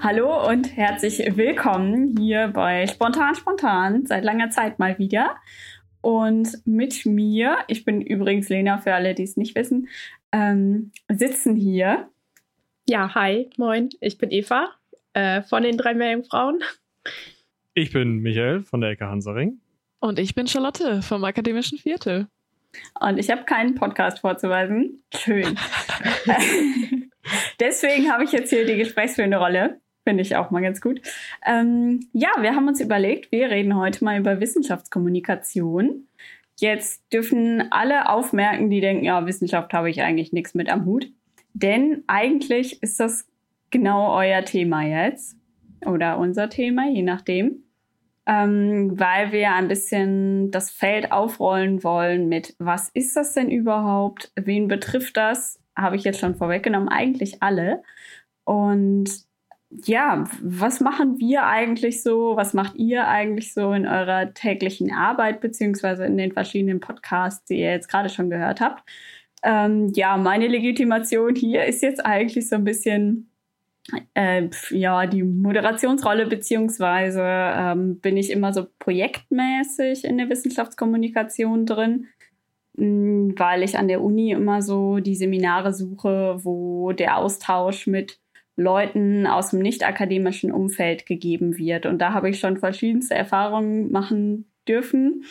Hallo und herzlich willkommen hier bei Spontan Spontan, seit langer Zeit mal wieder. Und mit mir, ich bin übrigens Lena für alle, die es nicht wissen, ähm, sitzen hier. Ja, hi, moin, ich bin Eva äh, von den drei Meerjungfrauen. Ich bin Michael von der Ecke Hansaring. Und ich bin Charlotte vom Akademischen Viertel. Und ich habe keinen Podcast vorzuweisen. Schön. Deswegen habe ich jetzt hier die gesprächsführende Rolle. Finde ich auch mal ganz gut. Ähm, ja, wir haben uns überlegt, wir reden heute mal über Wissenschaftskommunikation. Jetzt dürfen alle aufmerken, die denken, ja, Wissenschaft habe ich eigentlich nichts mit am Hut. Denn eigentlich ist das genau euer Thema jetzt. Oder unser Thema, je nachdem. Ähm, weil wir ein bisschen das Feld aufrollen wollen mit, was ist das denn überhaupt? Wen betrifft das? Habe ich jetzt schon vorweggenommen, eigentlich alle. Und ja, was machen wir eigentlich so? Was macht ihr eigentlich so in eurer täglichen Arbeit, beziehungsweise in den verschiedenen Podcasts, die ihr jetzt gerade schon gehört habt? Ähm, ja, meine Legitimation hier ist jetzt eigentlich so ein bisschen äh, ja, die Moderationsrolle, beziehungsweise ähm, bin ich immer so projektmäßig in der Wissenschaftskommunikation drin, mm, weil ich an der Uni immer so die Seminare suche, wo der Austausch mit Leuten aus dem nicht-akademischen Umfeld gegeben wird. Und da habe ich schon verschiedenste Erfahrungen machen dürfen,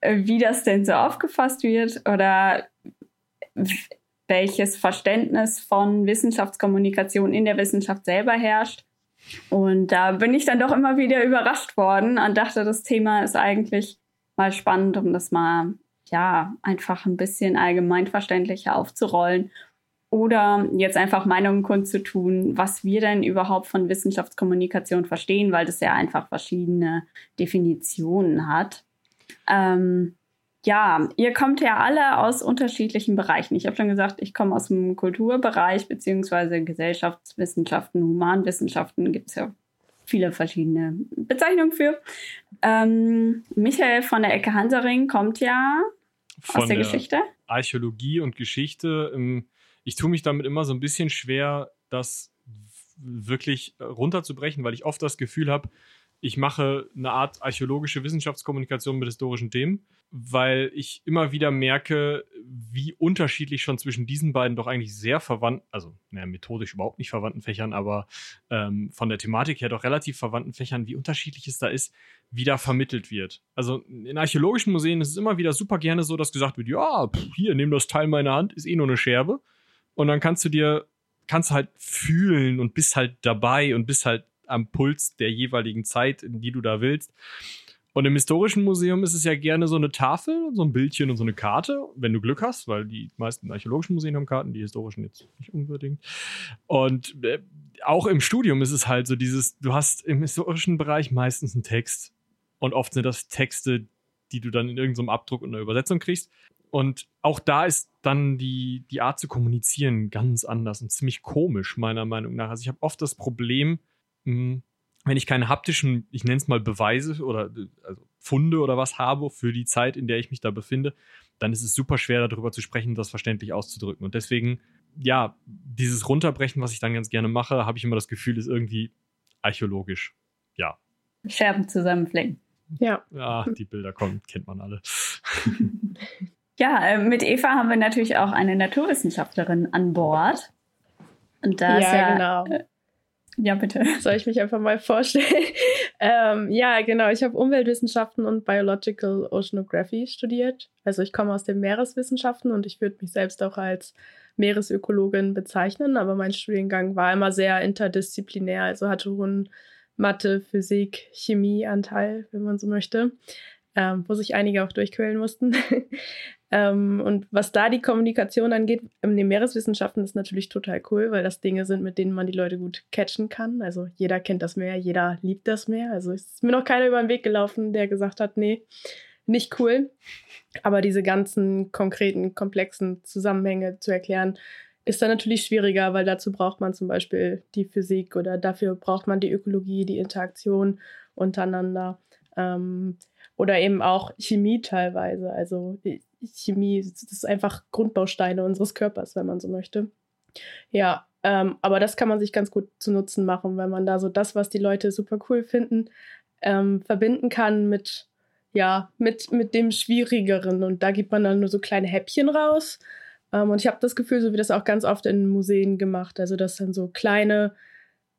äh, wie das denn so aufgefasst wird oder welches Verständnis von Wissenschaftskommunikation in der Wissenschaft selber herrscht. Und da bin ich dann doch immer wieder überrascht worden und dachte, das Thema ist eigentlich mal spannend, um das mal ja einfach ein bisschen allgemeinverständlicher aufzurollen oder jetzt einfach Meinungen kundzutun, was wir denn überhaupt von Wissenschaftskommunikation verstehen, weil das ja einfach verschiedene Definitionen hat. Ähm, ja, ihr kommt ja alle aus unterschiedlichen Bereichen. Ich habe schon gesagt, ich komme aus dem Kulturbereich beziehungsweise Gesellschaftswissenschaften, Humanwissenschaften gibt es ja viele verschiedene Bezeichnungen für. Ähm, Michael von der Ecke Hansaring kommt ja von aus der, der Geschichte. Archäologie und Geschichte im ich tue mich damit immer so ein bisschen schwer, das wirklich runterzubrechen, weil ich oft das Gefühl habe, ich mache eine Art archäologische Wissenschaftskommunikation mit historischen Themen, weil ich immer wieder merke, wie unterschiedlich schon zwischen diesen beiden doch eigentlich sehr verwandt, also naja, methodisch überhaupt nicht verwandten Fächern, aber ähm, von der Thematik her doch relativ verwandten Fächern, wie unterschiedlich es da ist, wie da vermittelt wird. Also in archäologischen Museen ist es immer wieder super gerne so, dass gesagt wird, ja, pff, hier, nimm das Teil meiner Hand, ist eh nur eine Scherbe. Und dann kannst du dir, kannst halt fühlen und bist halt dabei und bist halt am Puls der jeweiligen Zeit, in die du da willst. Und im historischen Museum ist es ja gerne so eine Tafel, so ein Bildchen und so eine Karte, wenn du Glück hast, weil die meisten archäologischen Museen haben Karten, die historischen jetzt nicht unbedingt. Und äh, auch im Studium ist es halt so dieses, du hast im historischen Bereich meistens einen Text. Und oft sind das Texte, die du dann in irgendeinem Abdruck und einer Übersetzung kriegst. Und auch da ist dann die, die Art zu kommunizieren ganz anders und ziemlich komisch, meiner Meinung nach. Also ich habe oft das Problem, hm, wenn ich keine haptischen, ich nenne es mal Beweise oder also Funde oder was habe für die Zeit, in der ich mich da befinde, dann ist es super schwer darüber zu sprechen, das verständlich auszudrücken. Und deswegen, ja, dieses Runterbrechen, was ich dann ganz gerne mache, habe ich immer das Gefühl, ist irgendwie archäologisch. Ja. Scherben zusammenflicken. Ja. Ja, die Bilder kommen, kennt man alle. Ja, äh, mit Eva haben wir natürlich auch eine Naturwissenschaftlerin an Bord. Und da ja, ja, genau. Äh, ja, bitte. Soll ich mich einfach mal vorstellen? ähm, ja, genau. Ich habe Umweltwissenschaften und Biological Oceanography studiert. Also ich komme aus den Meereswissenschaften und ich würde mich selbst auch als Meeresökologin bezeichnen, aber mein Studiengang war immer sehr interdisziplinär, also hatte hohen Mathe, Physik, Chemie-Anteil, wenn man so möchte ähm, wo sich einige auch durchquälen mussten. ähm, und was da die Kommunikation angeht, in den Meereswissenschaften ist natürlich total cool, weil das Dinge sind, mit denen man die Leute gut catchen kann. Also jeder kennt das Meer, jeder liebt das Meer. Also ist mir noch keiner über den Weg gelaufen, der gesagt hat, nee, nicht cool. Aber diese ganzen konkreten, komplexen Zusammenhänge zu erklären, ist dann natürlich schwieriger, weil dazu braucht man zum Beispiel die Physik oder dafür braucht man die Ökologie, die Interaktion untereinander. Ähm, oder eben auch Chemie teilweise. Also Chemie, das ist einfach Grundbausteine unseres Körpers, wenn man so möchte. Ja, Ähm, aber das kann man sich ganz gut zu Nutzen machen, wenn man da so das, was die Leute super cool finden, ähm, verbinden kann mit, ja, mit, mit dem Schwierigeren. Und da gibt man dann nur so kleine Häppchen raus. Ähm, und ich habe das Gefühl, so wie das auch ganz oft in Museen gemacht. Also, das sind so kleine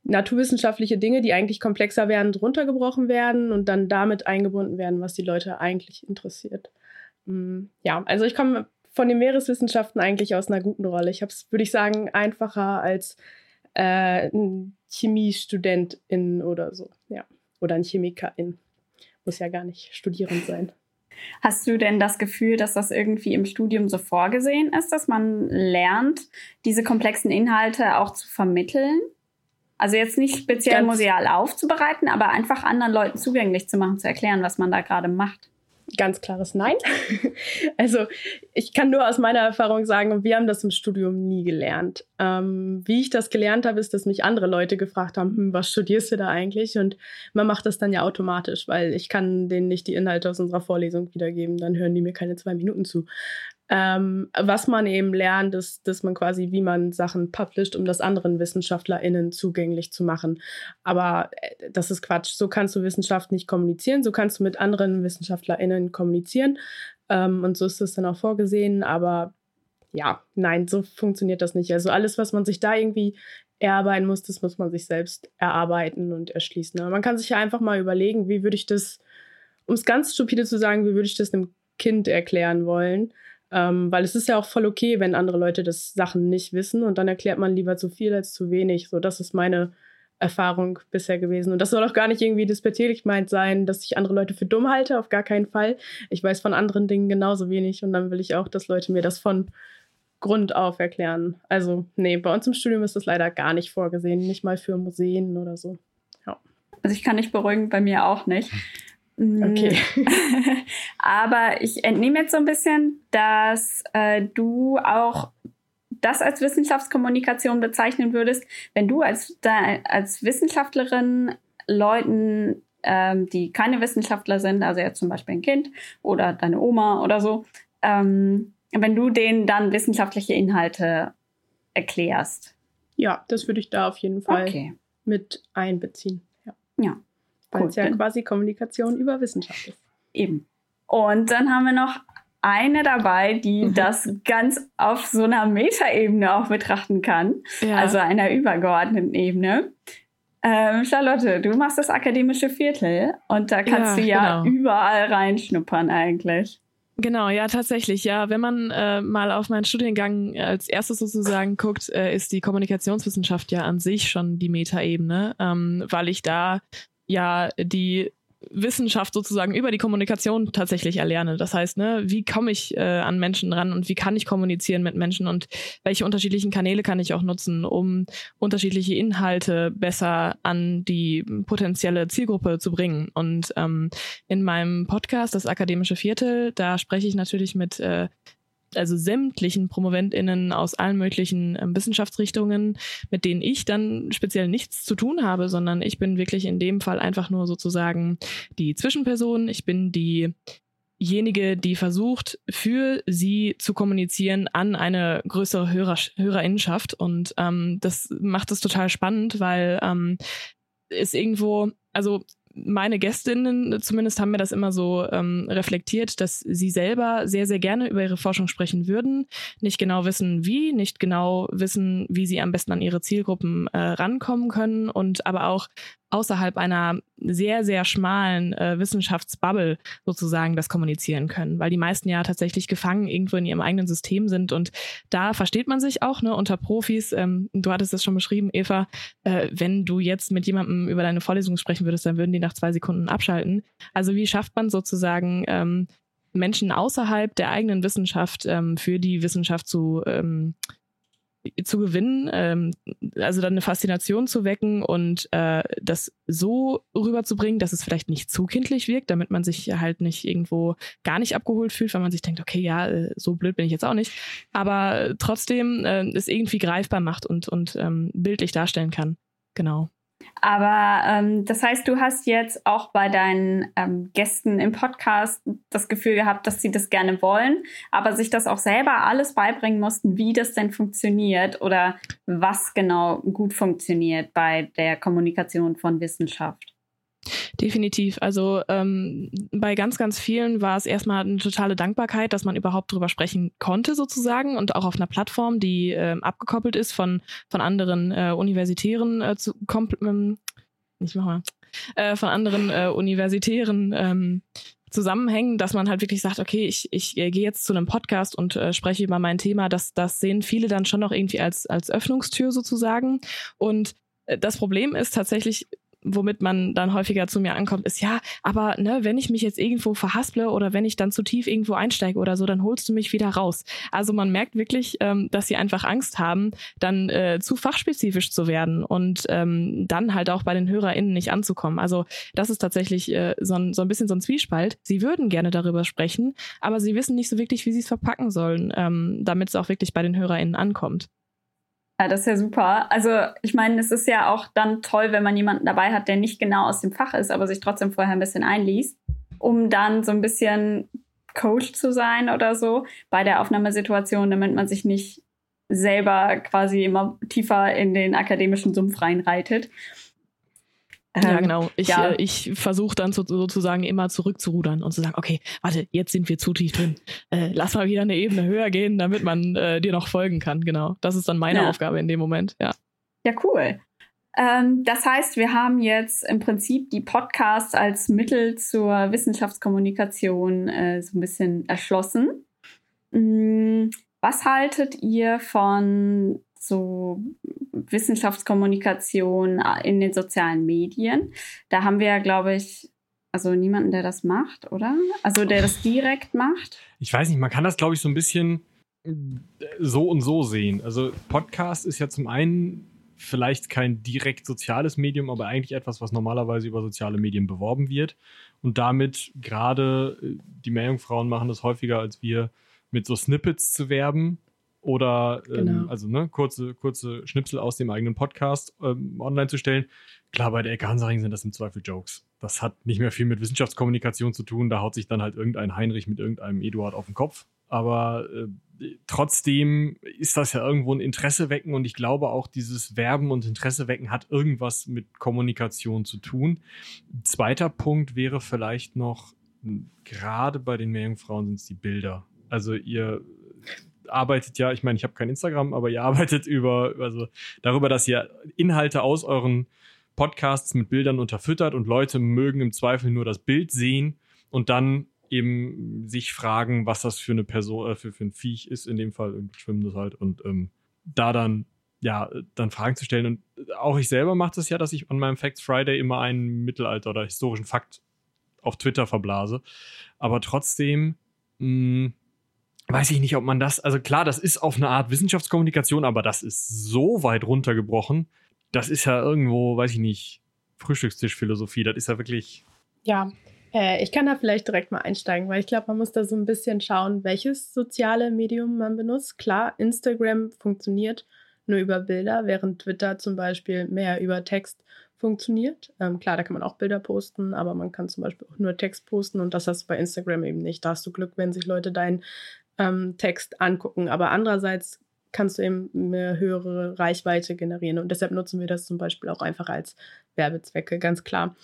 naturwissenschaftliche Dinge, die eigentlich komplexer werden, drunter gebrochen werden und dann damit eingebunden werden, was die Leute eigentlich interessiert. Mm, ja, also ich komme von den Meereswissenschaften eigentlich aus einer guten Rolle. Ich habe es, würde ich sagen, einfacher als äh, ein Chemiestudentin oder so, ja. Oder ein Chemikerin. Muss ja gar nicht studierend sein. Hast du denn das Gefühl, dass das irgendwie im Studium so vorgesehen ist, dass man lernt, diese komplexen Inhalte auch zu vermitteln? Also jetzt nicht speziell Ganz museal aufzubereiten, aber einfach anderen Leuten zugänglich zu machen, zu erklären, was man da gerade macht. Ganz klares Nein. also ich kann nur aus meiner Erfahrung sagen, wir haben das im Studium nie gelernt. Ähm, wie ich das gelernt habe, ist, dass mich andere Leute gefragt haben, hm, was studierst du da eigentlich? Und man macht das dann ja automatisch, weil ich kann denen nicht die Inhalte aus unserer Vorlesung wiedergeben, dann hören die mir keine zwei Minuten zu. Ähm, was man eben lernt, ist, dass man quasi, wie man Sachen published, um das anderen WissenschaftlerInnen zugänglich zu machen. Aber äh, das ist Quatsch. So kannst du Wissenschaft nicht kommunizieren. So kannst du mit anderen WissenschaftlerInnen kommunizieren. Ähm, und so ist das dann auch vorgesehen. Aber ja, nein, so funktioniert das nicht. Also alles, was man sich da irgendwie erarbeiten muss, das muss man sich selbst erarbeiten und erschließen. Aber man kann sich ja einfach mal überlegen, wie würde ich das, um es ganz stupide zu sagen, wie würde ich das einem Kind erklären wollen? Ähm, weil es ist ja auch voll okay, wenn andere Leute das Sachen nicht wissen und dann erklärt man lieber zu viel als zu wenig. So, das ist meine Erfahrung bisher gewesen. Und das soll auch gar nicht irgendwie despektierlich meint sein, dass ich andere Leute für dumm halte, auf gar keinen Fall. Ich weiß von anderen Dingen genauso wenig und dann will ich auch, dass Leute mir das von Grund auf erklären. Also, nee, bei uns im Studium ist das leider gar nicht vorgesehen, nicht mal für Museen oder so. Ja. Also ich kann nicht beruhigen, bei mir auch nicht. Okay. Aber ich entnehme jetzt so ein bisschen, dass äh, du auch das als Wissenschaftskommunikation bezeichnen würdest, wenn du als, als Wissenschaftlerin Leuten, ähm, die keine Wissenschaftler sind, also jetzt zum Beispiel ein Kind oder deine Oma oder so, ähm, wenn du denen dann wissenschaftliche Inhalte erklärst. Ja, das würde ich da auf jeden Fall okay. mit einbeziehen. Ja. ja. Weil es ja quasi Kommunikation über Wissenschaft ist. Eben. Und dann haben wir noch eine dabei, die mhm. das ganz auf so einer Metaebene auch betrachten kann, ja. also einer übergeordneten Ebene. Ähm, Charlotte, du machst das akademische Viertel und da kannst ja, du ja genau. überall reinschnuppern eigentlich. Genau, ja, tatsächlich. Ja, wenn man äh, mal auf meinen Studiengang als erstes sozusagen guckt, äh, ist die Kommunikationswissenschaft ja an sich schon die Metaebene, ähm, weil ich da ja die Wissenschaft sozusagen über die Kommunikation tatsächlich erlerne. Das heißt, ne, wie komme ich äh, an Menschen ran und wie kann ich kommunizieren mit Menschen und welche unterschiedlichen Kanäle kann ich auch nutzen, um unterschiedliche Inhalte besser an die potenzielle Zielgruppe zu bringen. Und ähm, in meinem Podcast, das Akademische Viertel, da spreche ich natürlich mit äh, also sämtlichen PromoventInnen aus allen möglichen äh, Wissenschaftsrichtungen, mit denen ich dann speziell nichts zu tun habe, sondern ich bin wirklich in dem Fall einfach nur sozusagen die Zwischenperson. Ich bin diejenige, die versucht, für sie zu kommunizieren an eine größere Hörer, Hörerinnenschaft. Und ähm, das macht es total spannend, weil ähm, es irgendwo, also meine Gästinnen zumindest haben mir das immer so ähm, reflektiert, dass sie selber sehr, sehr gerne über ihre Forschung sprechen würden, nicht genau wissen, wie, nicht genau wissen, wie sie am besten an ihre Zielgruppen äh, rankommen können und aber auch außerhalb einer sehr, sehr schmalen äh, Wissenschaftsbubble sozusagen das kommunizieren können, weil die meisten ja tatsächlich gefangen irgendwo in ihrem eigenen System sind und da versteht man sich auch ne, unter Profis. Ähm, du hattest es schon beschrieben, Eva, äh, wenn du jetzt mit jemandem über deine Vorlesung sprechen würdest, dann würden die nach zwei Sekunden abschalten. Also wie schafft man sozusagen ähm, Menschen außerhalb der eigenen Wissenschaft ähm, für die Wissenschaft zu ähm, zu gewinnen, ähm, also dann eine Faszination zu wecken und äh, das so rüberzubringen, dass es vielleicht nicht zu kindlich wirkt, damit man sich halt nicht irgendwo gar nicht abgeholt fühlt, weil man sich denkt, okay, ja, äh, so blöd bin ich jetzt auch nicht, aber trotzdem äh, es irgendwie greifbar macht und, und ähm, bildlich darstellen kann. Genau. Aber ähm, das heißt, du hast jetzt auch bei deinen ähm, Gästen im Podcast das Gefühl gehabt, dass sie das gerne wollen, aber sich das auch selber alles beibringen mussten, wie das denn funktioniert oder was genau gut funktioniert bei der Kommunikation von Wissenschaft. Definitiv. Also ähm, bei ganz, ganz vielen war es erstmal eine totale Dankbarkeit, dass man überhaupt drüber sprechen konnte sozusagen und auch auf einer Plattform, die ähm, abgekoppelt ist von, von anderen äh, universitären äh, zu, ähm, nicht mal, äh, von anderen äh, universitären ähm, Zusammenhängen, dass man halt wirklich sagt, okay, ich, ich äh, gehe jetzt zu einem Podcast und äh, spreche über mein Thema. Das, das sehen viele dann schon noch irgendwie als, als Öffnungstür sozusagen. Und äh, das Problem ist tatsächlich, womit man dann häufiger zu mir ankommt, ist ja, aber ne, wenn ich mich jetzt irgendwo verhasple oder wenn ich dann zu tief irgendwo einsteige oder so, dann holst du mich wieder raus. Also man merkt wirklich, ähm, dass sie einfach Angst haben, dann äh, zu fachspezifisch zu werden und ähm, dann halt auch bei den HörerInnen nicht anzukommen. Also das ist tatsächlich äh, so, ein, so ein bisschen so ein Zwiespalt. Sie würden gerne darüber sprechen, aber sie wissen nicht so wirklich, wie sie es verpacken sollen, ähm, damit es auch wirklich bei den HörerInnen ankommt. Ja, das ist ja super. Also ich meine, es ist ja auch dann toll, wenn man jemanden dabei hat, der nicht genau aus dem Fach ist, aber sich trotzdem vorher ein bisschen einliest, um dann so ein bisschen Coach zu sein oder so bei der Aufnahmesituation, damit man sich nicht selber quasi immer tiefer in den akademischen Sumpf reinreitet. Ja, ähm, genau. Ich, ja. Äh, ich versuche dann so, sozusagen immer zurückzurudern und zu sagen, okay, warte, jetzt sind wir zu tief drin. Äh, lass mal wieder eine Ebene höher gehen, damit man äh, dir noch folgen kann. Genau. Das ist dann meine ja. Aufgabe in dem Moment, ja. Ja, cool. Ähm, das heißt, wir haben jetzt im Prinzip die Podcasts als Mittel zur Wissenschaftskommunikation äh, so ein bisschen erschlossen. Mm, was haltet ihr von so Wissenschaftskommunikation in den sozialen Medien. Da haben wir ja, glaube ich, also niemanden, der das macht, oder? Also der das direkt macht. Ich weiß nicht, man kann das, glaube ich, so ein bisschen äh, so und so sehen. Also Podcast ist ja zum einen vielleicht kein direkt soziales Medium, aber eigentlich etwas, was normalerweise über soziale Medien beworben wird. Und damit gerade äh, die Meerjungfrauen machen das häufiger als wir, mit so Snippets zu werben oder ähm, genau. also ne, kurze, kurze Schnipsel aus dem eigenen Podcast ähm, online zu stellen. Klar, bei der Ecke Hansaring sind das im Zweifel Jokes. Das hat nicht mehr viel mit Wissenschaftskommunikation zu tun. Da haut sich dann halt irgendein Heinrich mit irgendeinem Eduard auf den Kopf. Aber äh, trotzdem ist das ja irgendwo ein Interesse wecken und ich glaube auch dieses Werben und Interesse wecken hat irgendwas mit Kommunikation zu tun. Zweiter Punkt wäre vielleicht noch, gerade bei den Meerjungfrauen sind es die Bilder. Also ihr arbeitet ja, ich meine, ich habe kein Instagram, aber ihr arbeitet über, also darüber, dass ihr Inhalte aus euren Podcasts mit Bildern unterfüttert und Leute mögen im Zweifel nur das Bild sehen und dann eben sich fragen, was das für eine Person, äh, für, für ein Viech ist, in dem Fall schwimmendes halt und ähm, da dann ja, dann Fragen zu stellen. Und auch ich selber mache das ja, dass ich an meinem Facts Friday immer einen Mittelalter- oder historischen Fakt auf Twitter verblase. Aber trotzdem, mh, weiß ich nicht, ob man das, also klar, das ist auf eine Art Wissenschaftskommunikation, aber das ist so weit runtergebrochen. Das ist ja irgendwo, weiß ich nicht, Frühstückstischphilosophie. Das ist ja wirklich. Ja, äh, ich kann da vielleicht direkt mal einsteigen, weil ich glaube, man muss da so ein bisschen schauen, welches soziale Medium man benutzt. Klar, Instagram funktioniert nur über Bilder, während Twitter zum Beispiel mehr über Text funktioniert. Ähm, klar, da kann man auch Bilder posten, aber man kann zum Beispiel auch nur Text posten und das hast du bei Instagram eben nicht. Da hast du Glück, wenn sich Leute deinen ähm, Text angucken. Aber andererseits kannst du eben eine höhere Reichweite generieren. Und deshalb nutzen wir das zum Beispiel auch einfach als Werbezwecke, ganz klar.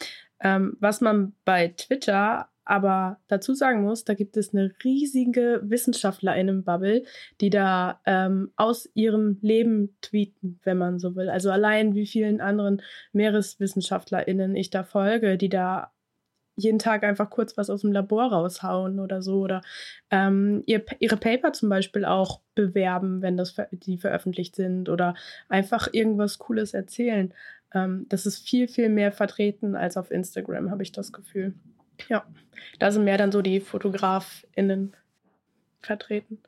Ähm, was man bei Twitter aber dazu sagen muss, da gibt es eine riesige WissenschaftlerInnen-Bubble, die da ähm, aus ihrem Leben tweeten, wenn man so will. Also allein wie vielen anderen MeereswissenschaftlerInnen ich da folge, die da jeden Tag einfach kurz was aus dem Labor raushauen oder so oder ähm, ihr, ihre Paper zum Beispiel auch bewerben, wenn das die veröffentlicht sind oder einfach irgendwas Cooles erzählen. Ähm, das ist viel, viel mehr vertreten als auf Instagram, habe ich das Gefühl. Ja, da sind mehr dann so die FotografInnen vertreten.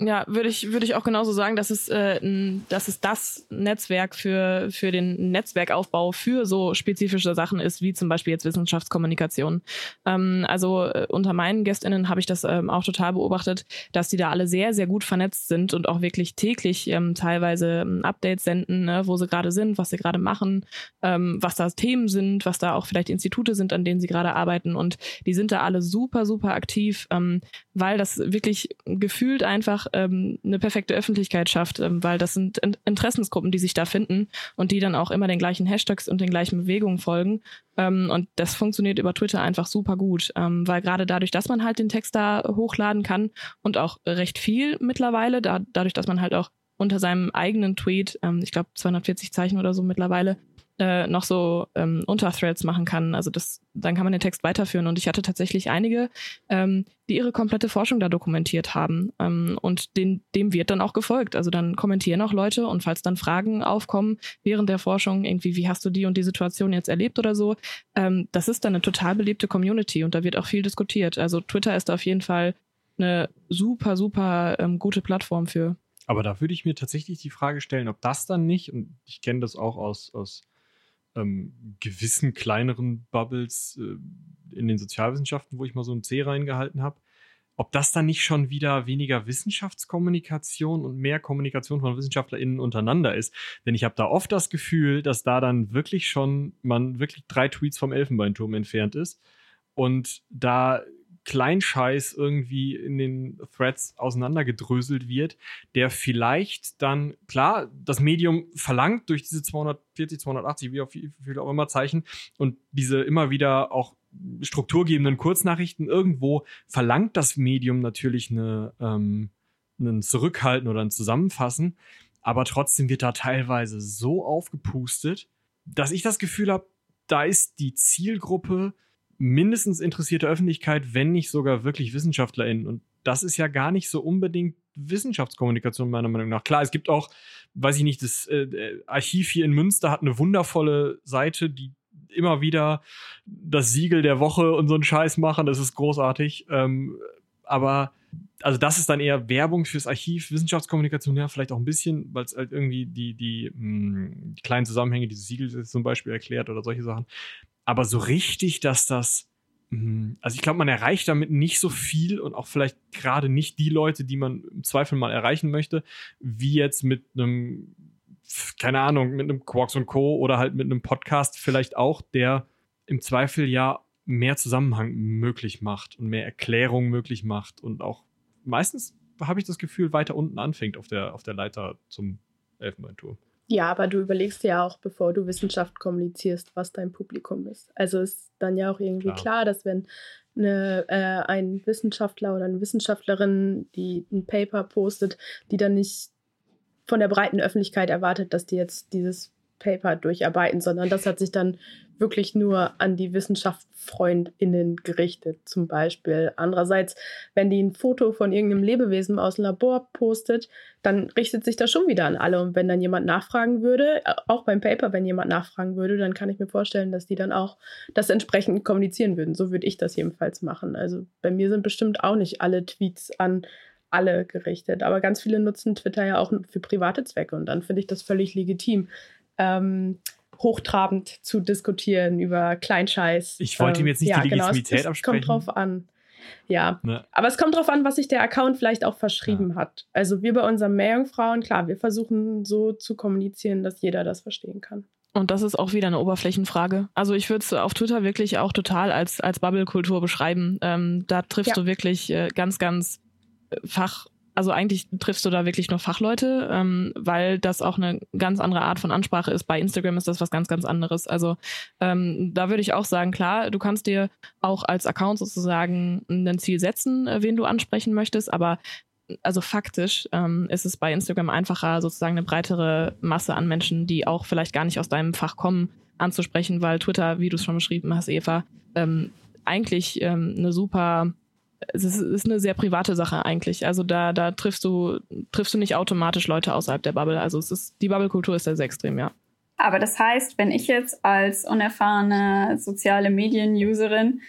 Ja, würde ich, würde ich auch genauso sagen, dass es, äh, dass es das Netzwerk für, für den Netzwerkaufbau für so spezifische Sachen ist, wie zum Beispiel jetzt Wissenschaftskommunikation. Ähm, also äh, unter meinen GästInnen habe ich das ähm, auch total beobachtet, dass die da alle sehr, sehr gut vernetzt sind und auch wirklich täglich ähm, teilweise ähm, Updates senden, ne, wo sie gerade sind, was sie gerade machen, ähm, was da Themen sind, was da auch vielleicht Institute sind, an denen sie gerade arbeiten. Und die sind da alle super, super aktiv, ähm, weil das wirklich gefühlt einfach ähm, eine perfekte Öffentlichkeit schafft, ähm, weil das sind Interessensgruppen, die sich da finden und die dann auch immer den gleichen Hashtags und den gleichen Bewegungen folgen. Ähm, und das funktioniert über Twitter einfach super gut, ähm, weil gerade dadurch, dass man halt den Text da hochladen kann und auch recht viel mittlerweile, da, dadurch, dass man halt auch unter seinem eigenen Tweet, ähm, ich glaube 240 Zeichen oder so mittlerweile, äh, noch so ähm, Unterthreads machen kann. Also das, dann kann man den Text weiterführen. Und ich hatte tatsächlich einige, ähm, die ihre komplette Forschung da dokumentiert haben. Ähm, und den, dem wird dann auch gefolgt. Also dann kommentieren auch Leute und falls dann Fragen aufkommen während der Forschung, irgendwie, wie hast du die und die Situation jetzt erlebt oder so, ähm, das ist dann eine total beliebte Community und da wird auch viel diskutiert. Also Twitter ist auf jeden Fall eine super, super ähm, gute Plattform für. Aber da würde ich mir tatsächlich die Frage stellen, ob das dann nicht, und ich kenne das auch aus, aus ähm, gewissen kleineren Bubbles äh, in den Sozialwissenschaften, wo ich mal so ein C reingehalten habe, ob das dann nicht schon wieder weniger Wissenschaftskommunikation und mehr Kommunikation von WissenschaftlerInnen untereinander ist. Denn ich habe da oft das Gefühl, dass da dann wirklich schon man wirklich drei Tweets vom Elfenbeinturm entfernt ist und da Kleinscheiß irgendwie in den Threads auseinandergedröselt wird, der vielleicht dann, klar, das Medium verlangt durch diese 240, 280, wie viel auch immer Zeichen und diese immer wieder auch strukturgebenden Kurznachrichten irgendwo verlangt das Medium natürlich eine, ähm, einen Zurückhalten oder ein Zusammenfassen, aber trotzdem wird da teilweise so aufgepustet, dass ich das Gefühl habe, da ist die Zielgruppe mindestens interessierte Öffentlichkeit, wenn nicht sogar wirklich WissenschaftlerInnen. Und das ist ja gar nicht so unbedingt Wissenschaftskommunikation meiner Meinung nach. Klar, es gibt auch, weiß ich nicht, das äh, Archiv hier in Münster hat eine wundervolle Seite, die immer wieder das Siegel der Woche und so einen Scheiß machen. Das ist großartig. Ähm, aber also das ist dann eher Werbung fürs Archiv, Wissenschaftskommunikation, ja, vielleicht auch ein bisschen, weil es halt irgendwie die, die, mh, hm, die kleinen Zusammenhänge dieses Siegels zum Beispiel erklärt oder solche Sachen aber so richtig, dass das, hm, also ich glaube, man erreicht damit nicht so viel und auch vielleicht gerade nicht die Leute, die man im Zweifel mal erreichen möchte, wie jetzt mit einem, keine Ahnung, mit einem Quarks und Co. oder halt mit einem Podcast vielleicht auch, der im Zweifel ja mehr Zusammenhang möglich macht und mehr Erklärung möglich macht und auch meistens habe ich das Gefühl, weiter unten anfängt auf der, auf der Leiter zum Elfenbeinturm. Ja, aber du überlegst ja auch, bevor du Wissenschaft kommunizierst, was dein Publikum ist. Also ist dann ja auch irgendwie klar, klar dass wenn eine, äh, ein Wissenschaftler oder eine Wissenschaftlerin, die ein Paper postet, die dann nicht von der breiten Öffentlichkeit erwartet, dass die jetzt dieses Paper durcharbeiten, sondern das hat sich dann wirklich nur an die WissenschaftsfreundInnen gerichtet, zum Beispiel. Andererseits, wenn die ein Foto von irgendeinem Lebewesen aus dem Labor postet, dann richtet sich das schon wieder an alle. Und wenn dann jemand nachfragen würde, äh, auch beim Paper, wenn jemand nachfragen würde, dann kann ich mir vorstellen, dass die dann auch das entsprechend kommunizieren würden. So würde ich das jedenfalls machen. Also bei mir sind bestimmt auch nicht alle Tweets an alle gerichtet. Aber ganz viele nutzen Twitter ja auch für private Zwecke und dann finde ich das völlig legitim ähm, hochtrabend zu diskutieren über Kleinscheiß. Ich wollte ihm jetzt nicht ähm, die Legitimität genau, es, es absprechen. kommt drauf an. Ja, ne. aber es kommt drauf an, was sich der Account vielleicht auch verschrieben ja. hat. Also wir bei unseren Meerjungfrauen, klar, wir versuchen so zu kommunizieren, dass jeder das verstehen kann. Und das ist auch wieder eine Oberflächenfrage. Also ich würde es auf Twitter wirklich auch total als, als Bubble-Kultur beschreiben. Ähm, da triffst ja. du wirklich äh, ganz, ganz äh, fach, also eigentlich triffst du da wirklich nur Fachleute, ähm, weil das auch eine ganz andere Art von Ansprache ist. Bei Instagram ist das was ganz, ganz anderes. Also ähm, da würde ich auch sagen, klar, du kannst dir auch als Account sozusagen ein Ziel setzen, äh, wen du ansprechen möchtest, aber also faktisch ähm, ist es bei Instagram einfacher, sozusagen eine breitere Masse an Menschen, die auch vielleicht gar nicht aus deinem Fach kommen, anzusprechen, weil Twitter, wie du es schon beschrieben hast, Eva, ähm, eigentlich ähm, eine super es ist, eine sehr private Sache eigentlich. Also da, da triffst du, triffst du nicht automatisch Leute außerhalb der Bubble. Also es ist, die Bubble-Kultur ist da sehr extrem, ja. Aber das heißt, wenn ich jetzt als unerfahrene soziale Medien-Userin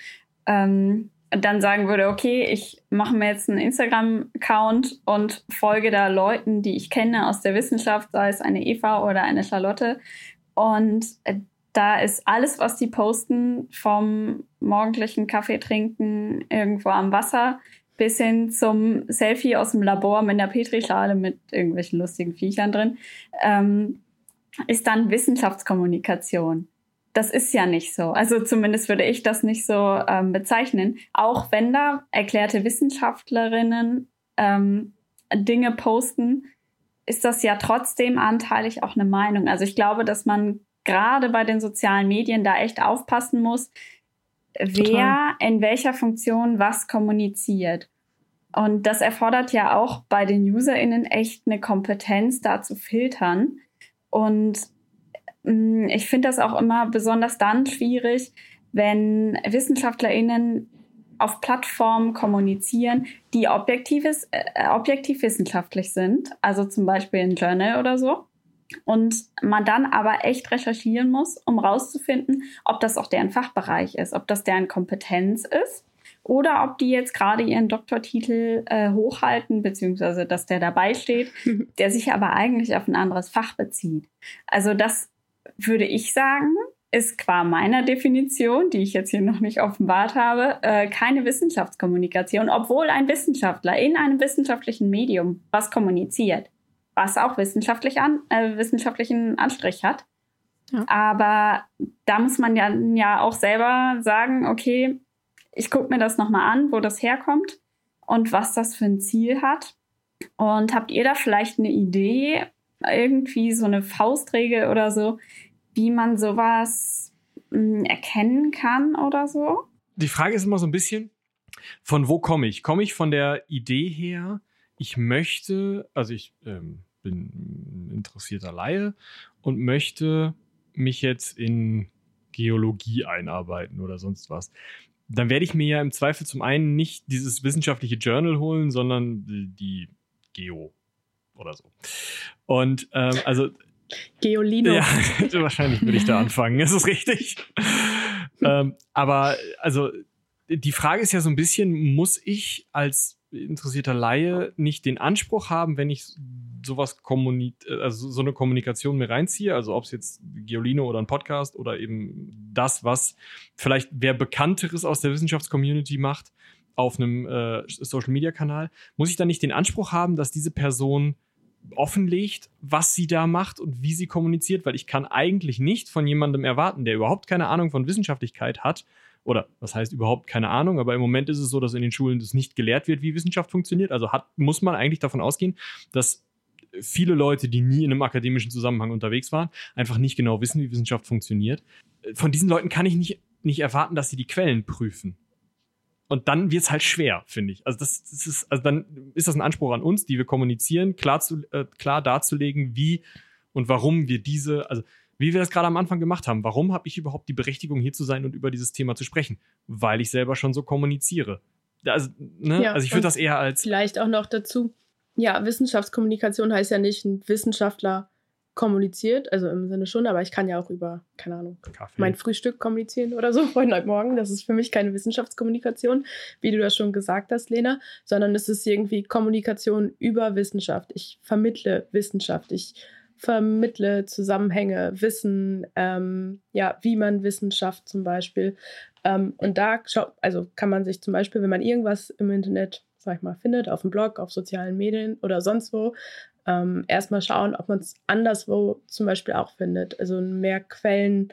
ähm, dann sagen würde, okay, ich mache mir jetzt einen Instagram-Account und folge da Leuten, die ich kenne aus der Wissenschaft, sei es eine Eva oder eine Charlotte. Und da ist alles, was die posten, vom morgendlichen Kaffee trinken irgendwo am Wasser bis hin zum Selfie aus dem Labor mit einer Petrischale mit irgendwelchen lustigen Viechern drin, ähm, ist dann Wissenschaftskommunikation das ist ja nicht so. Also zumindest würde ich das nicht so ähm, bezeichnen. Auch wenn da erklärte Wissenschaftlerinnen ähm, Dinge posten, ist das ja trotzdem anteilig auch eine Meinung. Also ich glaube, dass man gerade bei den sozialen Medien da echt aufpassen muss, Total. wer in welcher Funktion was kommuniziert. Und das erfordert ja auch bei den UserInnen echt eine Kompetenz, da zu filtern. Und Mm, ich finde das auch immer besonders dann schwierig, wenn WissenschaftlerInnen auf Plattformen kommunizieren, die objektives, äh, objektiv wissenschaftlich sind, also zum Beispiel ein Journal oder so. Und man dann aber echt recherchieren muss, um rauszufinden, ob das auch deren Fachbereich ist, ob das deren Kompetenz ist oder ob die jetzt gerade ihren Doktortitel äh, hochhalten, beziehungsweise dass der dabei steht, der sich aber eigentlich auf ein anderes Fach bezieht. Also das würde ich sagen, ist qua meiner Definition, die ich jetzt hier noch nicht offenbart habe, äh, keine Wissenschaftskommunikation, obwohl ein Wissenschaftler in einem wissenschaftlichen Medium was kommuniziert, was auch wissenschaftlich an, äh, wissenschaftlichen Anstrich hat. Ja. Aber da muss man ja, ja auch selber sagen, okay, ich gucke mir das nochmal an, wo das herkommt und was das für ein Ziel hat. Und habt ihr da vielleicht eine Idee, irgendwie so eine Faustregel oder so, wie man sowas mh, hm, erkennen kann oder so? Die Frage ist immer so ein bisschen, von wo komme ich? Komme ich von der Idee her, ich möchte, also ich ähm, bin ein interessierter Laie und möchte mich jetzt in Geologie einarbeiten oder sonst was. Dann werde ich mir ja im Zweifel zum einen nicht dieses wissenschaftliche Journal holen, sondern die Geo oder so. Und ähm, also Geolino. Ja, wahrscheinlich würde ich da anfangen. Ist es richtig? ähm, aber also die Frage ist ja so ein bisschen, muss ich als interessierter Laie nicht den Anspruch haben, wenn ich sowas kommuniziert, also so eine Kommunikation mir reinziehe, also ob es jetzt Geolino oder ein Podcast oder eben das, was vielleicht wer Bekannteres aus der Wissenschaftscommunity macht auf einem äh, Social Media Kanal, muss ich dann nicht den Anspruch haben, dass diese Person offenlegt, was sie da macht und wie sie kommuniziert, weil ich kann eigentlich nicht von jemandem erwarten, der überhaupt keine Ahnung von Wissenschaftlichkeit hat, oder was heißt überhaupt keine Ahnung, aber im Moment ist es so, dass in den Schulen das nicht gelehrt wird, wie Wissenschaft funktioniert. Also hat, muss man eigentlich davon ausgehen, dass viele Leute, die nie in einem akademischen Zusammenhang unterwegs waren, einfach nicht genau wissen, wie Wissenschaft funktioniert. Von diesen Leuten kann ich nicht, nicht erwarten, dass sie die Quellen prüfen. Und dann wird es halt schwer, finde ich. Also das, das, ist, also dann ist das ein Anspruch an uns, die wir kommunizieren, klar, zu, äh, klar darzulegen, wie und warum wir diese, also wie wir das gerade am Anfang gemacht haben. Warum habe ich überhaupt die Berechtigung, hier zu sein und über dieses Thema zu sprechen? Weil ich selber schon so kommuniziere. Also, ne? ja, also ich würde das eher als. Vielleicht auch noch dazu. Ja, Wissenschaftskommunikation heißt ja nicht, ein Wissenschaftler kommuniziert, also im Sinne schon, aber ich kann ja auch über, keine Ahnung, Kaffee. mein Frühstück kommunizieren oder so heute Morgen. Das ist für mich keine Wissenschaftskommunikation, wie du das schon gesagt hast, Lena, sondern es ist irgendwie Kommunikation über Wissenschaft. Ich vermittle Wissenschaft, ich vermittle Zusammenhänge, Wissen, ähm, ja, wie man Wissenschaft zum Beispiel. Ähm, und da also kann man sich zum Beispiel, wenn man irgendwas im Internet sag ich mal, findet, auf dem Blog, auf sozialen Medien oder sonst wo, ähm, erstmal schauen, ob man es anderswo zum Beispiel auch findet. Also mehr Quellen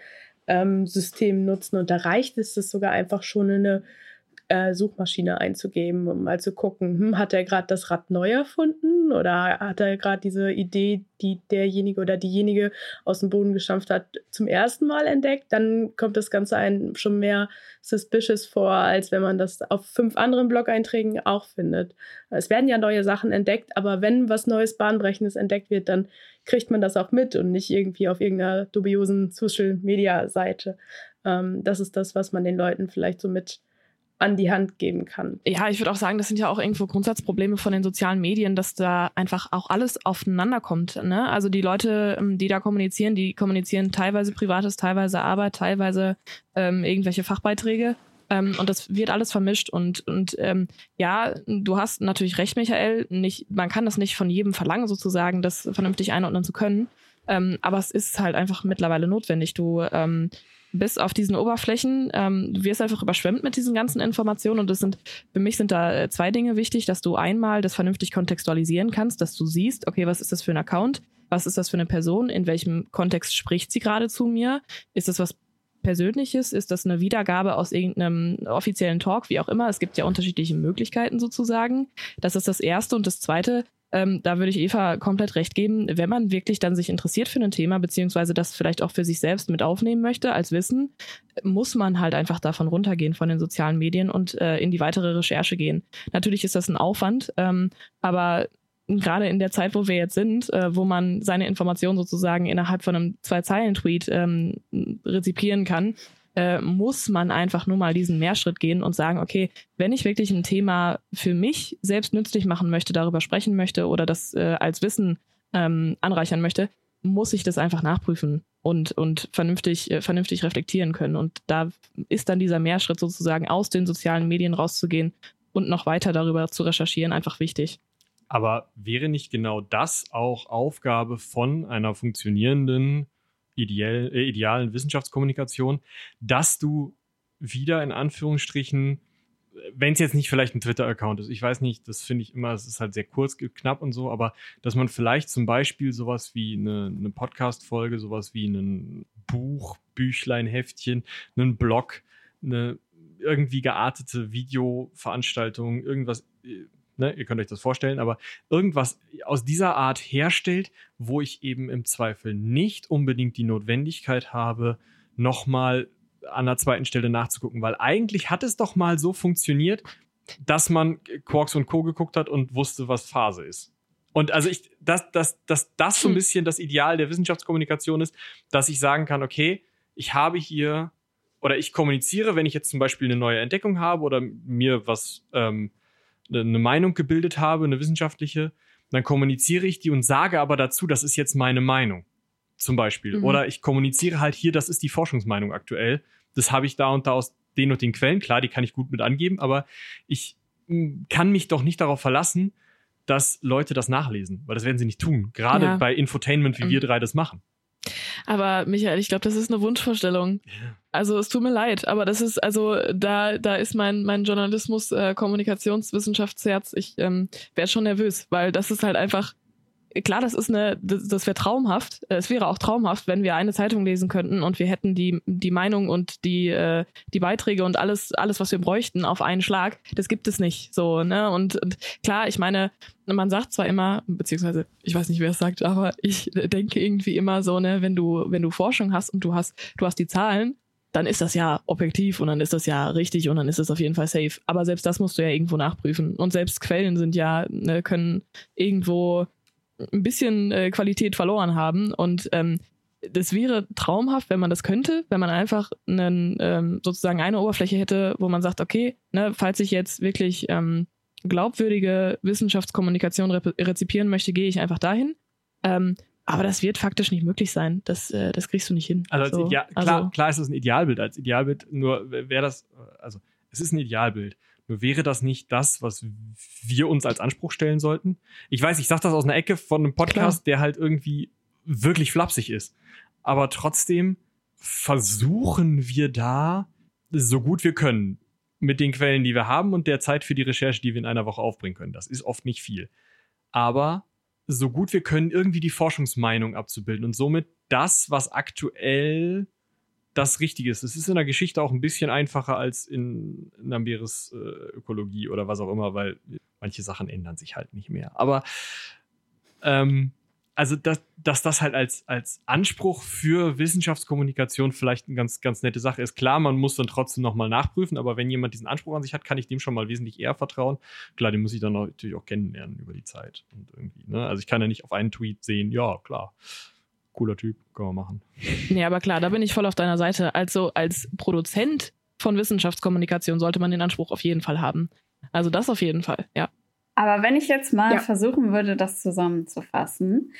ähm, System nutzen. Und da reicht es, das sogar einfach schon eine äh, Suchmaschine einzugeben, um mal zu gucken, hm, hat er gerade das Rad neu erfunden oder hat er gerade diese Idee, die derjenige oder diejenige aus dem Boden gestampft hat, zum ersten Mal entdeckt, dann kommt das Ganze einem schon mehr suspicious vor, als wenn man das auf fünf anderen Blog-Einträgen auch findet. Es werden ja neue Sachen entdeckt, aber wenn was Neues, Bahnbrechendes entdeckt wird, dann kriegt man das auch mit und nicht irgendwie auf irgendeiner dubiosen Social-Media-Seite. Ähm, das ist das, was man den Leuten vielleicht so mit an die Hand geben kann. Ja, ich würde auch sagen, das sind ja auch irgendwo Grundsatzprobleme von den sozialen Medien, dass da einfach auch alles aufeinander kommt. Ne? Also die Leute, ähm, die da kommunizieren, die kommunizieren teilweise Privates, teilweise Arbeit, teilweise ähm, irgendwelche Fachbeiträge. Ähm, und das wird alles vermischt. Und, und ähm, ja, du hast natürlich recht, Michael. Nicht, man kann das nicht von jedem verlangen, sozusagen, das vernünftig einordnen zu können. Ähm, aber es ist halt einfach mittlerweile notwendig. Du ähm, bist auf diesen Oberflächen, ähm, du wirst einfach überschwemmt mit diesen ganzen Informationen und das sind, für mich sind da äh, zwei Dinge wichtig, dass du einmal das vernünftig kontextualisieren kannst, dass du siehst, okay, was ist das für ein Account, was ist das für eine Person, in welchem Kontext spricht sie gerade zu mir, ist das was Persönliches, ist das eine Wiedergabe aus irgendeinem offiziellen Talk, wie auch immer, es gibt ja unterschiedliche Möglichkeiten sozusagen, das ist das Erste. Und das Zweite, ähm, da würde ich Eva komplett recht geben, wenn man wirklich dann sich interessiert für ein Thema, beziehungsweise das vielleicht auch für sich selbst mit aufnehmen möchte als Wissen, muss man halt einfach davon runtergehen von den sozialen Medien und äh, in die weitere Recherche gehen. Natürlich ist das ein Aufwand, ähm, aber gerade in der Zeit, wo wir jetzt sind, äh, wo man seine Informationen sozusagen innerhalb von einem Zwei-Zeilen-Tweet ähm, rezipieren kann, äh, muss man einfach nur mal diesen Mehrschritt gehen und sagen, okay, wenn ich wirklich ein Thema für mich selbst nützlich machen möchte, darüber sprechen möchte oder das äh, als Wissen ähm, anreichern möchte, muss ich das einfach nachprüfen und, und vernünftig, äh, vernünftig reflektieren können. Und da ist dann dieser Mehrschritt sozusagen aus den sozialen Medien rauszugehen und noch weiter darüber zu recherchieren einfach wichtig. Aber wäre nicht genau das auch Aufgabe von einer funktionierenden ideell, äh, idealen Wissenschaftskommunikation, dass du wieder in Anführungsstrichen, wenn es jetzt nicht vielleicht ein Twitter-Account ist, ich weiß nicht, das finde ich immer, es ist halt sehr kurz, knapp und so, aber dass man vielleicht zum Beispiel sowas wie eine, eine Podcast-Folge, sowas wie ein Buch, Büchlein, Heftchen, einen Blog, eine irgendwie geartete Videoveranstaltung, irgendwas äh, ne, ihr könnt euch das vorstellen, aber irgendwas aus dieser Art herstellt, wo ich eben im Zweifel nicht unbedingt die Notwendigkeit habe, nochmal an der zweiten Stelle nachzugucken, weil eigentlich hat es doch mal so funktioniert, dass man Quarks und Co. geguckt hat und wusste, was Phase ist. Und also ich, dass, dass, dass das so ein hm. bisschen das Ideal der Wissenschaftskommunikation ist, dass ich sagen kann, okay, ich habe hier oder ich kommuniziere, wenn ich jetzt zum Beispiel eine neue Entdeckung habe oder mir was ähm, eine Meinung gebildet habe, eine wissenschaftliche, dann kommuniziere ich die und sage aber dazu, das ist jetzt meine Meinung. Zum Beispiel. Mhm. Oder ich kommuniziere halt hier, das ist die Forschungsmeinung aktuell. Das habe ich da und da aus den und den Quellen. Klar, die kann ich gut mit angeben, aber ich hm, kann mich doch nicht darauf verlassen, dass Leute das nachlesen, weil das werden sie nicht tun. Gerade ja. bei Infotainment, wie mhm. wir drei das machen. Aber Michael, ich glaube, das ist eine Wunschvorstellung. Ja. Also es tut mir leid, aber das ist also da da ist mein mein Journalismus äh, Kommunikationswissenschaftsherz. Ich ähm, wäre schon nervös, weil das ist halt einfach klar, das ist eine, das, das wäre traumhaft. Äh, es wäre auch traumhaft, wenn wir eine Zeitung lesen könnten und wir hätten die, die Meinung und die, äh, die Beiträge und alles, alles, was wir bräuchten, auf einen Schlag. Das gibt es nicht so, ne? Und, und klar, ich meine, man sagt zwar immer, beziehungsweise ich weiß nicht, wer es sagt, aber ich denke irgendwie immer so, ne, wenn du, wenn du Forschung hast und du hast, du hast die Zahlen, dann ist das ja objektiv und dann ist das ja richtig und dann ist das auf jeden Fall safe. Aber selbst das musst du ja irgendwo nachprüfen. Und selbst Quellen sind ja, ne, können irgendwo ein bisschen äh, Qualität verloren haben. Und ähm, das wäre traumhaft, wenn man das könnte, wenn man einfach einen, ähm, sozusagen eine Oberfläche hätte, wo man sagt, okay, ne, falls ich jetzt wirklich ähm, glaubwürdige Wissenschaftskommunikation re rezipieren möchte, gehe ich einfach dahin. Ähm, aber das wird faktisch nicht möglich sein. Das, äh, das kriegst du nicht hin. Also, so, klar, also, klar ist es ein Idealbild. Als Idealbild nur wäre das, also es ist ein Idealbild. Wäre das nicht das, was wir uns als Anspruch stellen sollten? Ich weiß, ich sage das aus einer Ecke von einem Podcast, Klar. der halt irgendwie wirklich flapsig ist. Aber trotzdem versuchen wir da so gut wir können mit den Quellen, die wir haben und der Zeit für die Recherche, die wir in einer Woche aufbringen können. Das ist oft nicht viel. Aber so gut wir können, irgendwie die Forschungsmeinung abzubilden und somit das, was aktuell das Richtige ist. Es ist in der Geschichte auch ein bisschen einfacher als in, in Amberes äh, Ökologie oder was auch immer, weil manche Sachen ändern sich halt nicht mehr. Aber ähm, also, dass, dass das halt als, als Anspruch für Wissenschaftskommunikation vielleicht eine ganz, ganz nette Sache ist. Klar, man muss dann trotzdem nochmal nachprüfen, aber wenn jemand diesen Anspruch an sich hat, kann ich dem schon mal wesentlich eher vertrauen. Klar, den muss ich dann natürlich auch kennenlernen über die Zeit. Und irgendwie, ne? Also ich kann ja nicht auf einen Tweet sehen, ja, klar cooler Typ, können wir machen. Nee, aber klar, da bin ich voll auf deiner Seite. Also als Produzent von Wissenschaftskommunikation sollte man den Anspruch auf jeden Fall haben. Also das auf jeden Fall, ja. Aber wenn ich jetzt mal ja. versuchen würde, das zusammenzufassen,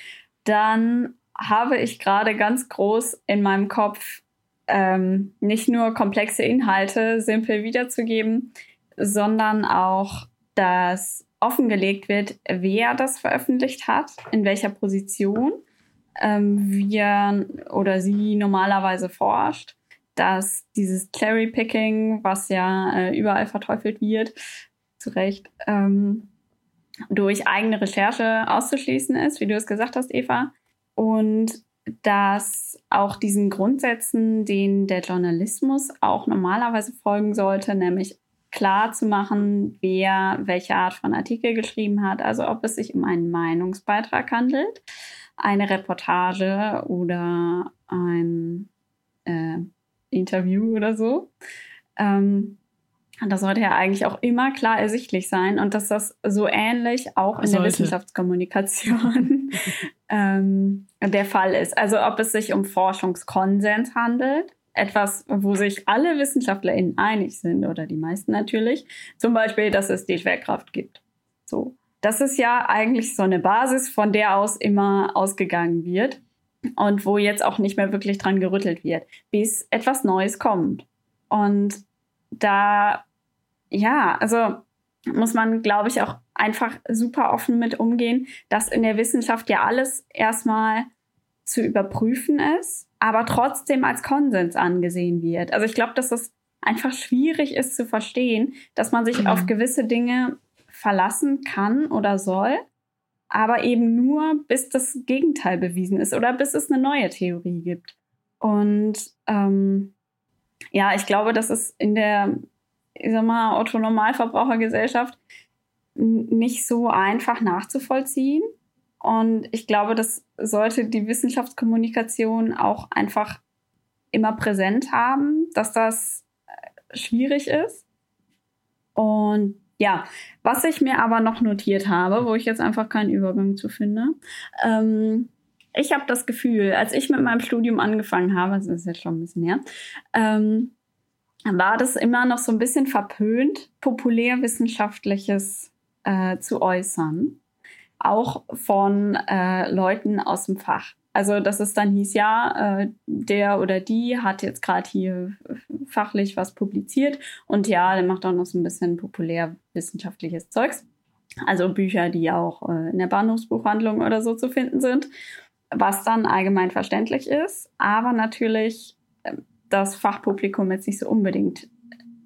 dann habe ich gerade ganz groß in meinem Kopf ähm, nicht nur komplexe Inhalte simpel wiederzugeben, sondern auch, dass offengelegt wird, wer das veröffentlicht hat, in welcher Position ähm, wir oder sie normalerweise forscht, dass dieses Cherry-Picking, was ja äh, überall verteufelt wird, zu Recht, ähm, durch eigene Recherche auszuschließen ist, wie du es gesagt hast, Eva. Und dass auch diesen Grundsätzen, denen der Journalismus auch normalerweise folgen sollte, nämlich klar zu machen, wer welche Art von Artikel geschrieben hat, also ob es sich um einen Meinungsbeitrag handelt, eine Reportage oder ein äh, Interview oder so. Ähm, das sollte ja eigentlich auch immer klar ersichtlich sein und dass das so ähnlich auch in sollte. der Wissenschaftskommunikation ähm, der Fall ist. Also ob es sich um Forschungskonsens handelt, etwas, wo sich alle WissenschaftlerInnen einig sind oder die meisten natürlich, zum Beispiel, dass es die Schwerkraft gibt. So. Das ist ja eigentlich so eine Basis, von der aus immer ausgegangen wird und wo jetzt auch nicht mehr wirklich dran gerüttelt wird, bis etwas Neues kommt. Und da, ja, also muss man, glaube ich, auch einfach super offen mit umgehen, dass in der Wissenschaft ja alles erstmal zu überprüfen ist, aber trotzdem als Konsens angesehen wird. Also ich glaube, dass das einfach schwierig ist zu verstehen, dass man sich mhm. auf gewisse Dinge verlassen kann oder soll, aber eben nur, bis das Gegenteil bewiesen ist oder bis es eine neue Theorie gibt. Und ähm, ja, ich glaube, das ist in der, ich sag mal, Otto-Normalverbrauchergesellschaft nicht so einfach nachzuvollziehen. Und ich glaube, das sollte die Wissenschaftskommunikation auch einfach immer präsent haben, dass das äh, schwierig ist. Und ja, was ich mir aber noch notiert habe, wo ich jetzt einfach keinen Übergang zu finde, ähm, ich habe das Gefühl, als ich mit meinem Studium angefangen habe, das ist jetzt schon ein bisschen her, ähm, war das immer noch so ein bisschen verpönt, populärwissenschaftliches äh, zu äußern auch von äh, Leuten aus dem Fach. Also, dass es dann hieß, ja, äh, der oder die hat jetzt gerade hier fachlich was publiziert und ja, der macht auch noch so ein bisschen populärwissenschaftliches Zeugs. Also Bücher, die auch äh, in der Bahnhofsbuchhandlung oder so zu finden sind, was dann allgemein verständlich ist, aber natürlich äh, das Fachpublikum jetzt nicht so unbedingt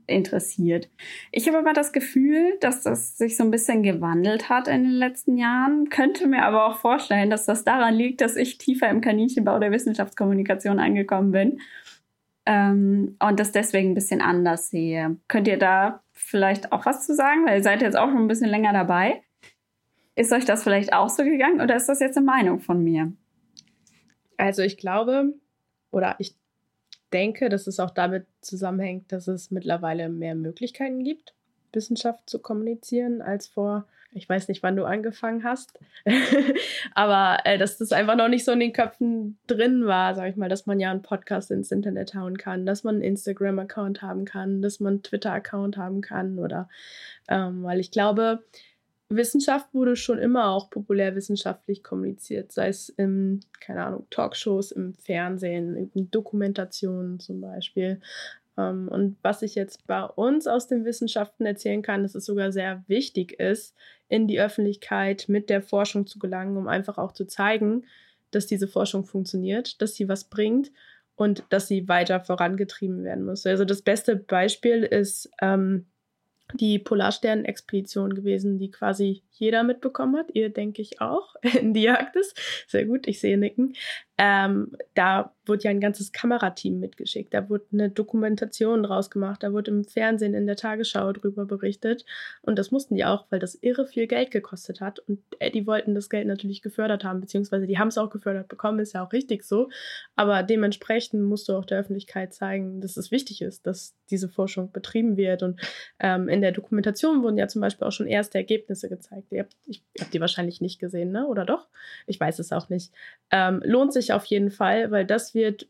interessiert. Ich habe aber das Gefühl, dass das sich so ein bisschen gewandelt hat in den letzten Jahren, könnte mir aber auch vorstellen, dass das daran liegt, dass ich tiefer im Kaninchenbau der Wissenschaftskommunikation angekommen bin ähm, und das deswegen ein bisschen anders sehe. Könnt ihr da vielleicht auch was zu sagen? Weil ihr seid jetzt auch schon ein bisschen länger dabei. Ist euch das vielleicht auch so gegangen oder ist das jetzt eine Meinung von mir? Also ich glaube, oder ich denke, dass es auch damit zusammenhängt, dass es mittlerweile mehr Möglichkeiten gibt, Wissenschaft zu kommunizieren, als vor, ich weiß nicht, wann du angefangen hast, aber äh, dass das einfach noch nicht so in den Köpfen drin war, sag ich mal, dass man ja einen Podcast ins Internet hauen kann, dass man einen Instagram-Account haben kann, dass man einen Twitter-Account haben kann oder, ähm, weil ich glaube, Wissenschaft wurde schon immer auch populärwissenschaftlich kommuniziert, sei es in, keine Ahnung, Talkshows, im Fernsehen, in Dokumentationen zum Beispiel. Ähm, und was ich jetzt bei uns aus den Wissenschaften erzählen kann, dass es sogar sehr wichtig ist, in die Öffentlichkeit mit der Forschung zu gelangen, um einfach auch zu zeigen, dass diese Forschung funktioniert, dass sie was bringt und dass sie weiter vorangetrieben werden muss. Also das beste Beispiel ist ähm, die Polarstern-Expedition gewesen, die quasi jeder mitbekommen hat. Ihr denke ich auch in die Arktis. Sehr gut, ich sehe Nicken. Ähm, da wurde ja ein ganzes Kamerateam mitgeschickt. Da wurde eine Dokumentation draus gemacht. Da wurde im Fernsehen in der Tagesschau drüber berichtet. Und das mussten die auch, weil das irre viel Geld gekostet hat. Und äh, die wollten das Geld natürlich gefördert haben, beziehungsweise die haben es auch gefördert bekommen, ist ja auch richtig so. Aber dementsprechend musst du auch der Öffentlichkeit zeigen, dass es wichtig ist, dass diese Forschung betrieben wird. Und ähm, in der Dokumentation wurden ja zum Beispiel auch schon erste Ergebnisse gezeigt. Ihr habt, ich habe die wahrscheinlich nicht gesehen, ne? Oder doch? Ich weiß es auch nicht. Ähm, lohnt sich auf jeden Fall, weil das wird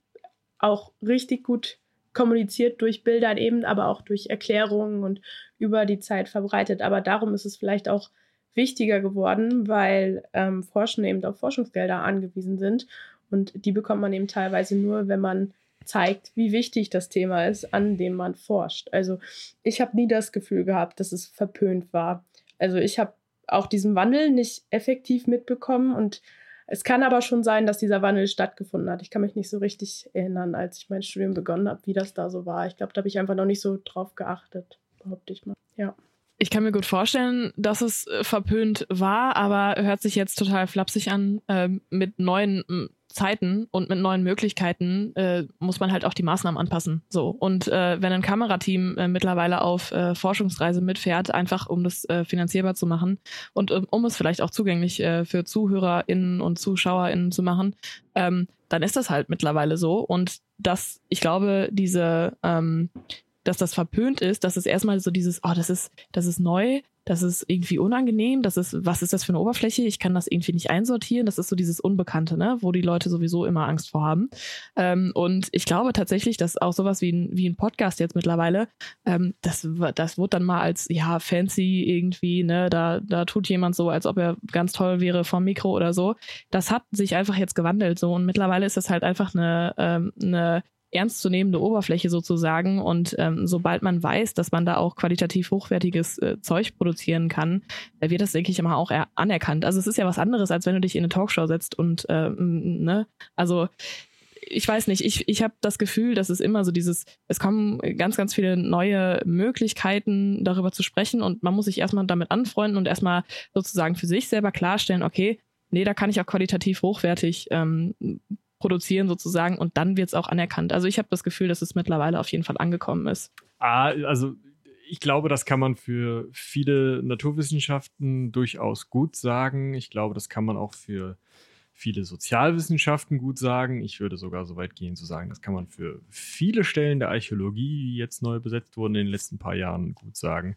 auch richtig gut kommuniziert durch Bilder eben, aber auch durch Erklärungen und über die Zeit verbreitet. Aber darum ist es vielleicht auch wichtiger geworden, weil ähm, Forschende eben auf Forschungsgelder angewiesen sind. Und die bekommt man eben teilweise nur, wenn man zeigt, wie wichtig das Thema ist, an dem man forscht. Also ich habe nie das Gefühl gehabt, dass es verpönt war. Also ich habe auch diesen Wandel nicht effektiv mitbekommen und es kann aber schon sein, dass dieser Wandel stattgefunden hat. Ich kann mich nicht so richtig erinnern, als ich mein Studium begonnen habe, wie das da so war. Ich glaube, da habe ich einfach noch nicht so drauf geachtet, behaupte ich mal. Ja. Ich kann mir gut vorstellen, dass es äh, verpönt war, aber hört sich jetzt total flapsig an. Äh, mit neuen Zeiten und mit neuen Möglichkeiten äh, muss man halt auch die Maßnahmen anpassen. So und äh, wenn ein Kamerateam äh, mittlerweile auf äh, Forschungsreise mitfährt, einfach um das äh, finanzierbar zu machen und um, um es vielleicht auch zugänglich äh, für ZuhörerInnen und ZuschauerInnen zu machen, ähm, dann ist das halt mittlerweile so und das, ich glaube, diese ähm, dass das verpönt ist, dass es erstmal so dieses, oh, das ist, das ist neu, das ist irgendwie unangenehm, das ist, was ist das für eine Oberfläche? Ich kann das irgendwie nicht einsortieren. Das ist so dieses Unbekannte, ne, wo die Leute sowieso immer Angst vor haben. Ähm, und ich glaube tatsächlich, dass auch sowas wie ein, wie ein Podcast jetzt mittlerweile, ähm, das, das wird dann mal als, ja, fancy irgendwie, ne, da, da tut jemand so, als ob er ganz toll wäre vom Mikro oder so. Das hat sich einfach jetzt gewandelt so und mittlerweile ist das halt einfach eine, ähm, eine ernstzunehmende Oberfläche sozusagen. Und ähm, sobald man weiß, dass man da auch qualitativ hochwertiges äh, Zeug produzieren kann, äh, wird das, denke ich, immer auch anerkannt. Also es ist ja was anderes, als wenn du dich in eine Talkshow setzt und ähm, ne, also ich weiß nicht, ich, ich habe das Gefühl, dass es immer so dieses, es kommen ganz, ganz viele neue Möglichkeiten, darüber zu sprechen und man muss sich erstmal damit anfreunden und erstmal sozusagen für sich selber klarstellen, okay, nee, da kann ich auch qualitativ hochwertig ähm, produzieren sozusagen und dann wird es auch anerkannt. Also ich habe das Gefühl, dass es mittlerweile auf jeden Fall angekommen ist. Ah, also ich glaube, das kann man für viele Naturwissenschaften durchaus gut sagen. Ich glaube, das kann man auch für viele Sozialwissenschaften gut sagen. Ich würde sogar so weit gehen zu sagen, das kann man für viele Stellen der Archäologie, die jetzt neu besetzt wurden in den letzten paar Jahren, gut sagen.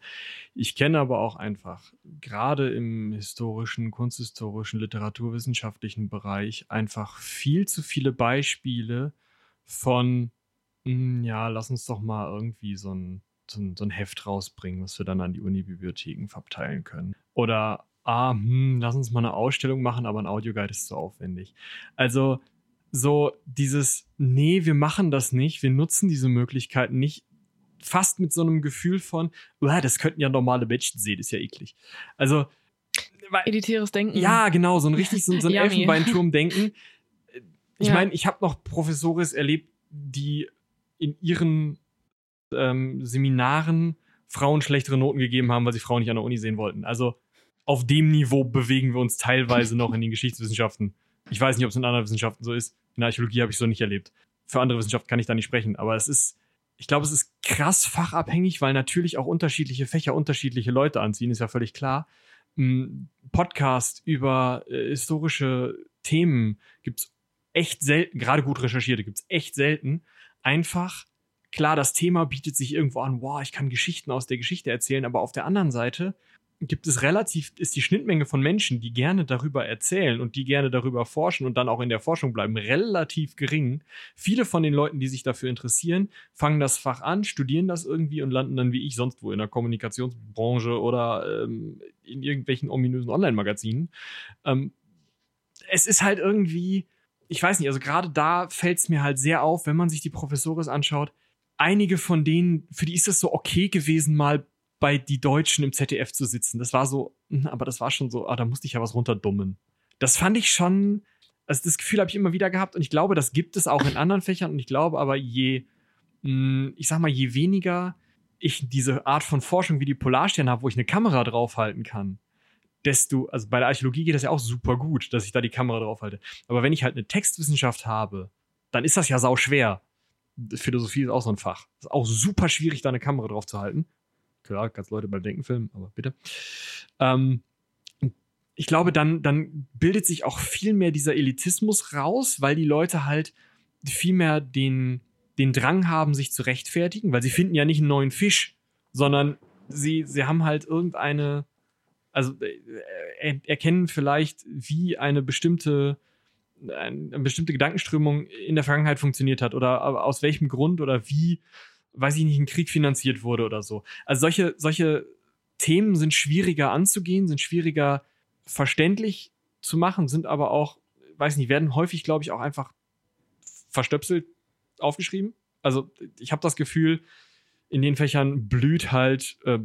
Ich kenne aber auch einfach gerade im historischen, kunsthistorischen, literaturwissenschaftlichen Bereich einfach viel zu viele Beispiele von, hm, ja, lass uns doch mal irgendwie so ein so ein, so ein Heft rausbringen, was wir dann an die Unibibliotheken verteilen können. Oder ah, hm, lass uns mal eine Ausstellung machen, aber ein Audioguide ist zu aufwendig. Also so dieses, nee, wir machen das nicht, wir nutzen diese Möglichkeiten nicht, fast mit so einem Gefühl von, das könnten ja normale Menschen sehen, ist ja eklig. Also Editäres Denken. Ja, genau, so ein richtig so, so ein Elfenbeinturm-Denken. Ich ja. meine, ich habe noch Professores erlebt, die in ihren ähm, Seminaren Frauen schlechtere Noten gegeben haben, weil sie Frauen nicht an der Uni sehen wollten. Also auf dem Niveau bewegen wir uns teilweise noch in den Geschichtswissenschaften. Ich weiß nicht, ob es in anderen Wissenschaften so ist. In der Archäologie habe ich so nicht erlebt. Für andere Wissenschaften kann ich da nicht sprechen, aber es ist, ich glaube, es ist krass fachabhängig, weil natürlich auch unterschiedliche Fächer unterschiedliche Leute anziehen, ist ja völlig klar. Podcast über äh, historische Themen gibt es echt selten, gerade gut recherchierte gibt es echt selten. Einfach, klar, das Thema bietet sich irgendwo an, wow, ich kann Geschichten aus der Geschichte erzählen, aber auf der anderen Seite gibt es relativ, ist die Schnittmenge von Menschen, die gerne darüber erzählen und die gerne darüber forschen und dann auch in der Forschung bleiben, relativ gering. Viele von den Leuten, die sich dafür interessieren, fangen das Fach an, studieren das irgendwie und landen dann wie ich sonst wo in der Kommunikationsbranche oder ähm, in irgendwelchen ominösen Online-Magazinen. Ähm, es ist halt irgendwie, ich weiß nicht, also gerade da fällt es mir halt sehr auf, wenn man sich die Professores anschaut. Einige von denen, für die ist es so okay gewesen, mal bei die Deutschen im ZDF zu sitzen. Das war so, hm, aber das war schon so, ah, da musste ich ja was runterdummen. Das fand ich schon, also das Gefühl habe ich immer wieder gehabt und ich glaube, das gibt es auch in anderen Fächern und ich glaube aber, je, hm, ich sag mal, je weniger ich diese Art von Forschung wie die Polarstern habe, wo ich eine Kamera draufhalten kann, desto, also bei der Archäologie geht das ja auch super gut, dass ich da die Kamera draufhalte. Aber wenn ich halt eine Textwissenschaft habe, dann ist das ja sau schwer. Philosophie ist auch so ein Fach. ist auch super schwierig, da eine Kamera drauf zu halten. Klar, kannst Leute beim Denken filmen, aber bitte. Ähm, ich glaube, dann, dann bildet sich auch viel mehr dieser Elitismus raus, weil die Leute halt viel mehr den, den Drang haben, sich zu rechtfertigen, weil sie finden ja nicht einen neuen Fisch, sondern sie, sie haben halt irgendeine, also äh, erkennen vielleicht, wie eine bestimmte, eine bestimmte Gedankenströmung in der Vergangenheit funktioniert hat oder aus welchem Grund oder wie weiß ich nicht, ein Krieg finanziert wurde oder so. Also solche, solche Themen sind schwieriger anzugehen, sind schwieriger verständlich zu machen, sind aber auch, weiß nicht, werden häufig, glaube ich, auch einfach verstöpselt. aufgeschrieben. Also ich habe das Gefühl, in den Fächern blüht halt äh,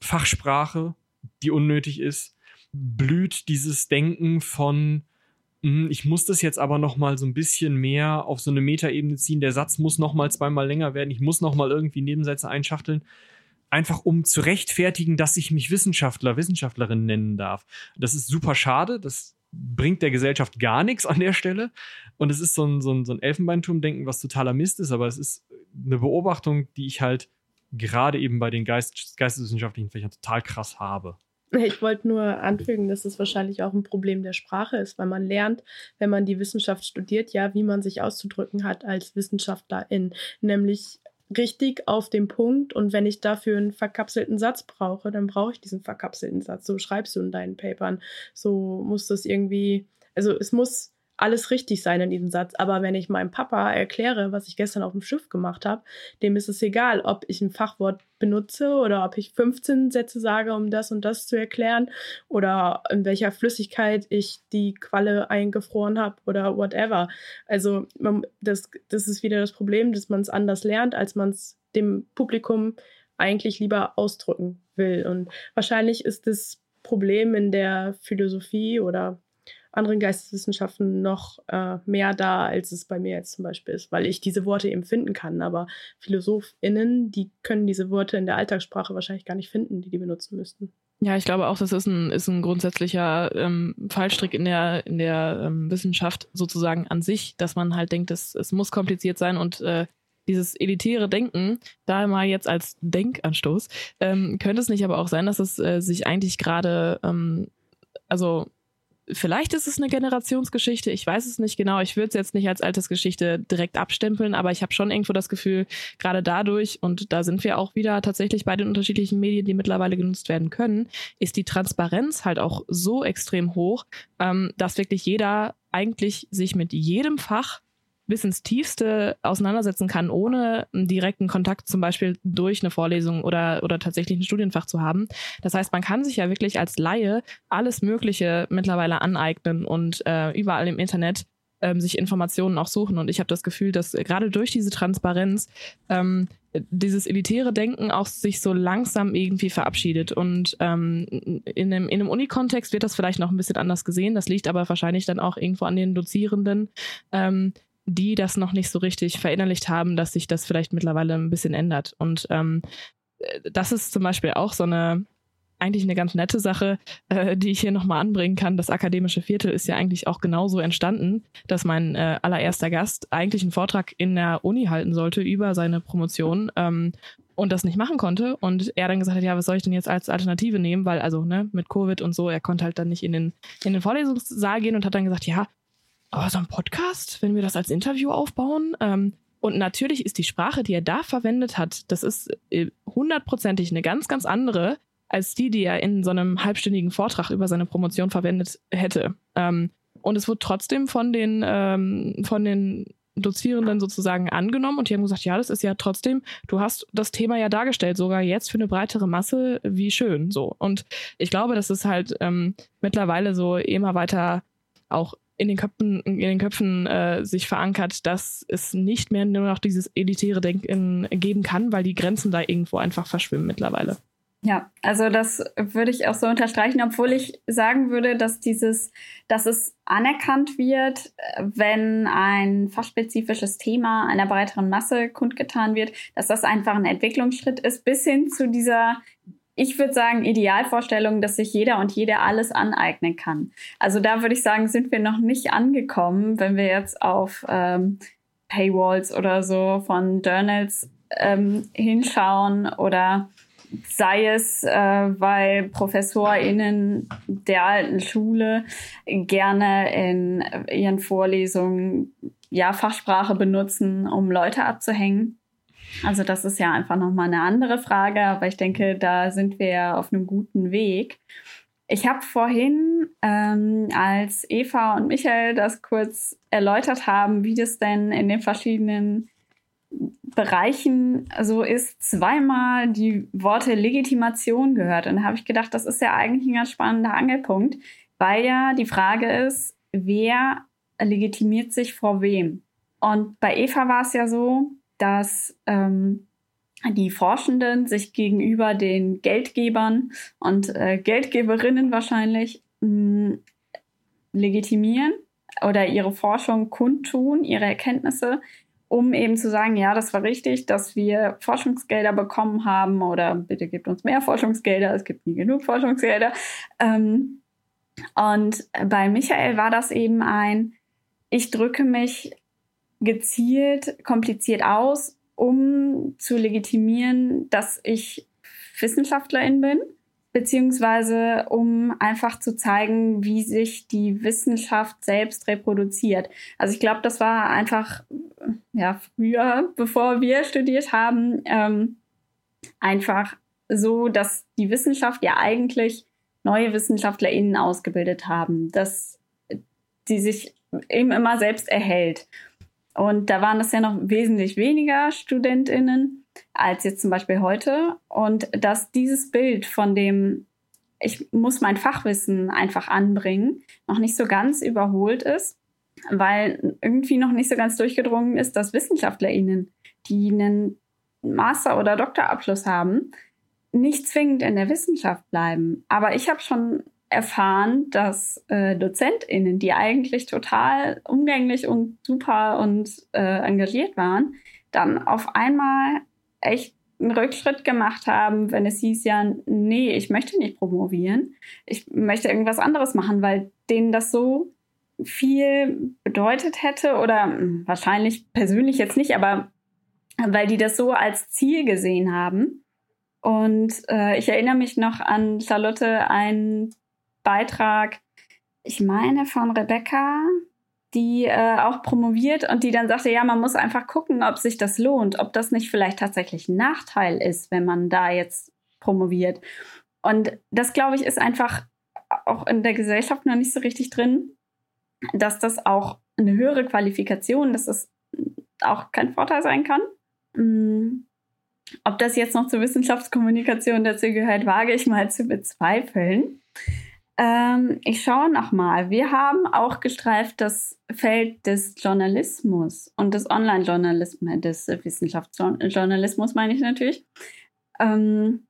Fachsprache, die unnötig ist, blüht dieses Denken von ich muss das jetzt aber noch mal so ein bisschen mehr auf so eine Metaebene ziehen. Der Satz muss noch mal zweimal länger werden. Ich muss noch mal irgendwie Nebensätze einschachteln, einfach um zu rechtfertigen, dass ich mich Wissenschaftler, Wissenschaftlerin nennen darf. Das ist super schade. Das bringt der Gesellschaft gar nichts an der Stelle. Und es ist so ein, so ein, so ein Elfenbeinturm-Denken, was totaler Mist ist. Aber es ist eine Beobachtung, die ich halt gerade eben bei den Geist, geisteswissenschaftlichen Fächern total krass habe. Ich wollte nur anfügen, dass es wahrscheinlich auch ein Problem der Sprache ist, weil man lernt, wenn man die Wissenschaft studiert, ja, wie man sich auszudrücken hat als Wissenschaftlerin, nämlich richtig auf den Punkt und wenn ich dafür einen verkapselten Satz brauche, dann brauche ich diesen verkapselten Satz. So schreibst du in deinen Papern. So muss das irgendwie, also es muss alles richtig sein in diesem Satz. Aber wenn ich meinem Papa erkläre, was ich gestern auf dem Schiff gemacht habe, dem ist es egal, ob ich ein Fachwort benutze oder ob ich 15 Sätze sage, um das und das zu erklären oder in welcher Flüssigkeit ich die Qualle eingefroren habe oder whatever. Also man, das, das ist wieder das Problem, dass man es anders lernt, als man es dem Publikum eigentlich lieber ausdrücken will. Und wahrscheinlich ist das Problem in der Philosophie oder anderen Geisteswissenschaften noch äh, mehr da, als es bei mir jetzt zum Beispiel ist, weil ich diese Worte eben finden kann. Aber PhilosophInnen, die können diese Worte in der Alltagssprache wahrscheinlich gar nicht finden, die die benutzen müssten. Ja, ich glaube auch, das ist ein, ist ein grundsätzlicher ähm, Fallstrick in der, in der ähm, Wissenschaft sozusagen an sich, dass man halt denkt, es, es muss kompliziert sein und äh, dieses elitäre Denken, da mal jetzt als Denkanstoß, ähm, könnte es nicht aber auch sein, dass es äh, sich eigentlich gerade, ähm, also vielleicht ist es eine Generationsgeschichte, ich weiß es nicht genau. Ich würde es jetzt nicht als Altersgeschichte direkt abstempeln, aber ich habe schon irgendwo das Gefühl, gerade dadurch, und da sind wir auch wieder tatsächlich bei den unterschiedlichen Medien, die mittlerweile genutzt werden können, ist die Transparenz halt auch so extrem hoch, ähm, dass wirklich jeder eigentlich sich mit jedem Fach bis ins Tiefste auseinandersetzen kann, ohne einen direkten Kontakt zum Beispiel durch eine Vorlesung oder, oder tatsächlich ein Studienfach zu haben. Das heißt, man kann sich ja wirklich als Laie alles Mögliche mittlerweile aneignen und äh, überall im Internet ähm, sich Informationen auch suchen. Und ich habe das Gefühl, dass gerade durch diese Transparenz ähm, dieses elitäre Denken auch sich so langsam irgendwie verabschiedet. Und ähm, in einem, in einem Unikontext wird das vielleicht noch ein bisschen anders gesehen. Das liegt aber wahrscheinlich dann auch irgendwo an den Dozierenden, ähm, die das noch nicht so richtig verinnerlicht haben, dass sich das vielleicht mittlerweile ein bisschen ändert. Und ähm, äh, das ist zum Beispiel auch so eine eigentlich eine ganz nette Sache, äh, die ich hier nochmal anbringen kann. Das akademische Viertel ist ja eigentlich auch genauso entstanden, dass mein äh, allererster Gast eigentlich einen Vortrag in der Uni halten sollte über seine Promotion ähm, und das nicht machen konnte. Und er dann gesagt hat, ja, was soll ich denn jetzt als Alternative nehmen? Weil, also, ne, mit Covid und so, er konnte halt dann nicht in den, in den Vorlesungssaal gehen und hat dann gesagt, ja, aber so ein Podcast, wenn wir das als Interview aufbauen, ähm, und natürlich ist die Sprache, die er da verwendet hat, das ist äh, hundertprozentig eine ganz, ganz andere als die, die er in so einem halbstündigen Vortrag über seine Promotion verwendet hätte. Ähm, und es wurde trotzdem von den, ähm, von den Dozierenden sozusagen angenommen und die haben gesagt, ja, das ist ja trotzdem, du hast das Thema ja dargestellt, sogar jetzt für eine breitere Masse, wie schön so. Und ich glaube, das ist halt ähm, mittlerweile so immer weiter auch in den Köpfen, in den Köpfen äh, sich verankert, dass es nicht mehr nur noch dieses elitäre Denken geben kann, weil die Grenzen da irgendwo einfach verschwimmen mittlerweile. Ja, also das würde ich auch so unterstreichen, obwohl ich sagen würde, dass dieses, dass es anerkannt wird, wenn ein fachspezifisches Thema einer breiteren Masse kundgetan wird, dass das einfach ein Entwicklungsschritt ist, bis hin zu dieser ich würde sagen, Idealvorstellung, dass sich jeder und jede alles aneignen kann. Also da würde ich sagen, sind wir noch nicht angekommen, wenn wir jetzt auf ähm, Paywalls oder so von Journals ähm, hinschauen oder sei es, äh, weil ProfessorInnen der alten Schule gerne in ihren Vorlesungen ja Fachsprache benutzen, um Leute abzuhängen. Also das ist ja einfach nochmal eine andere Frage, aber ich denke, da sind wir auf einem guten Weg. Ich habe vorhin, ähm, als Eva und Michael das kurz erläutert haben, wie das denn in den verschiedenen Bereichen so ist, zweimal die Worte Legitimation gehört. Und da habe ich gedacht, das ist ja eigentlich ein ganz spannender Angelpunkt, weil ja die Frage ist, wer legitimiert sich vor wem? Und bei Eva war es ja so, dass ähm, die Forschenden sich gegenüber den Geldgebern und äh, Geldgeberinnen wahrscheinlich mh, legitimieren oder ihre Forschung kundtun, ihre Erkenntnisse, um eben zu sagen, ja, das war richtig, dass wir Forschungsgelder bekommen haben oder bitte gebt uns mehr Forschungsgelder, es gibt nie genug Forschungsgelder. Ähm, und bei Michael war das eben ein, ich drücke mich gezielt, kompliziert aus, um zu legitimieren, dass ich Wissenschaftlerin bin, beziehungsweise um einfach zu zeigen, wie sich die Wissenschaft selbst reproduziert. Also ich glaube, das war einfach, ja, früher, bevor wir studiert haben, ähm, einfach so, dass die Wissenschaft ja eigentlich neue WissenschaftlerInnen ausgebildet haben, dass die sich eben immer selbst erhält. Und da waren es ja noch wesentlich weniger StudentInnen als jetzt zum Beispiel heute. Und dass dieses Bild von dem, ich muss mein Fachwissen einfach anbringen, noch nicht so ganz überholt ist, weil irgendwie noch nicht so ganz durchgedrungen ist, dass WissenschaftlerInnen, die einen Master- oder Doktorabschluss haben, nicht zwingend in der Wissenschaft bleiben. Aber ich habe schon erfahren, dass äh, DozentInnen, die eigentlich total umgänglich und super und äh, engagiert waren, dann auf einmal echt einen Rückschritt gemacht haben, wenn es hieß ja, nee, ich möchte nicht promovieren, ich möchte irgendwas anderes machen, weil denen das so viel bedeutet hätte oder hm, wahrscheinlich persönlich jetzt nicht, aber weil die das so als Ziel gesehen haben. Und äh, ich erinnere mich noch an Charlotte, ein Beitrag, ich meine von Rebecca, die äh, auch promoviert und die dann sagte, ja, man muss einfach gucken, ob sich das lohnt, ob das nicht vielleicht tatsächlich ein Nachteil ist, wenn man da jetzt promoviert. Und das, glaube ich, ist einfach auch in der Gesellschaft noch nicht so richtig drin, dass das auch eine höhere Qualifikation, dass das auch kein Vorteil sein kann. Hm. Ob das jetzt noch zur Wissenschaftskommunikation dazu gehört, wage ich mal zu bezweifeln. Ähm, ich schaue nochmal. Wir haben auch gestreift das Feld des Journalismus und des Online-Journalismus, des Wissenschaftsjournalismus meine ich natürlich. Ähm,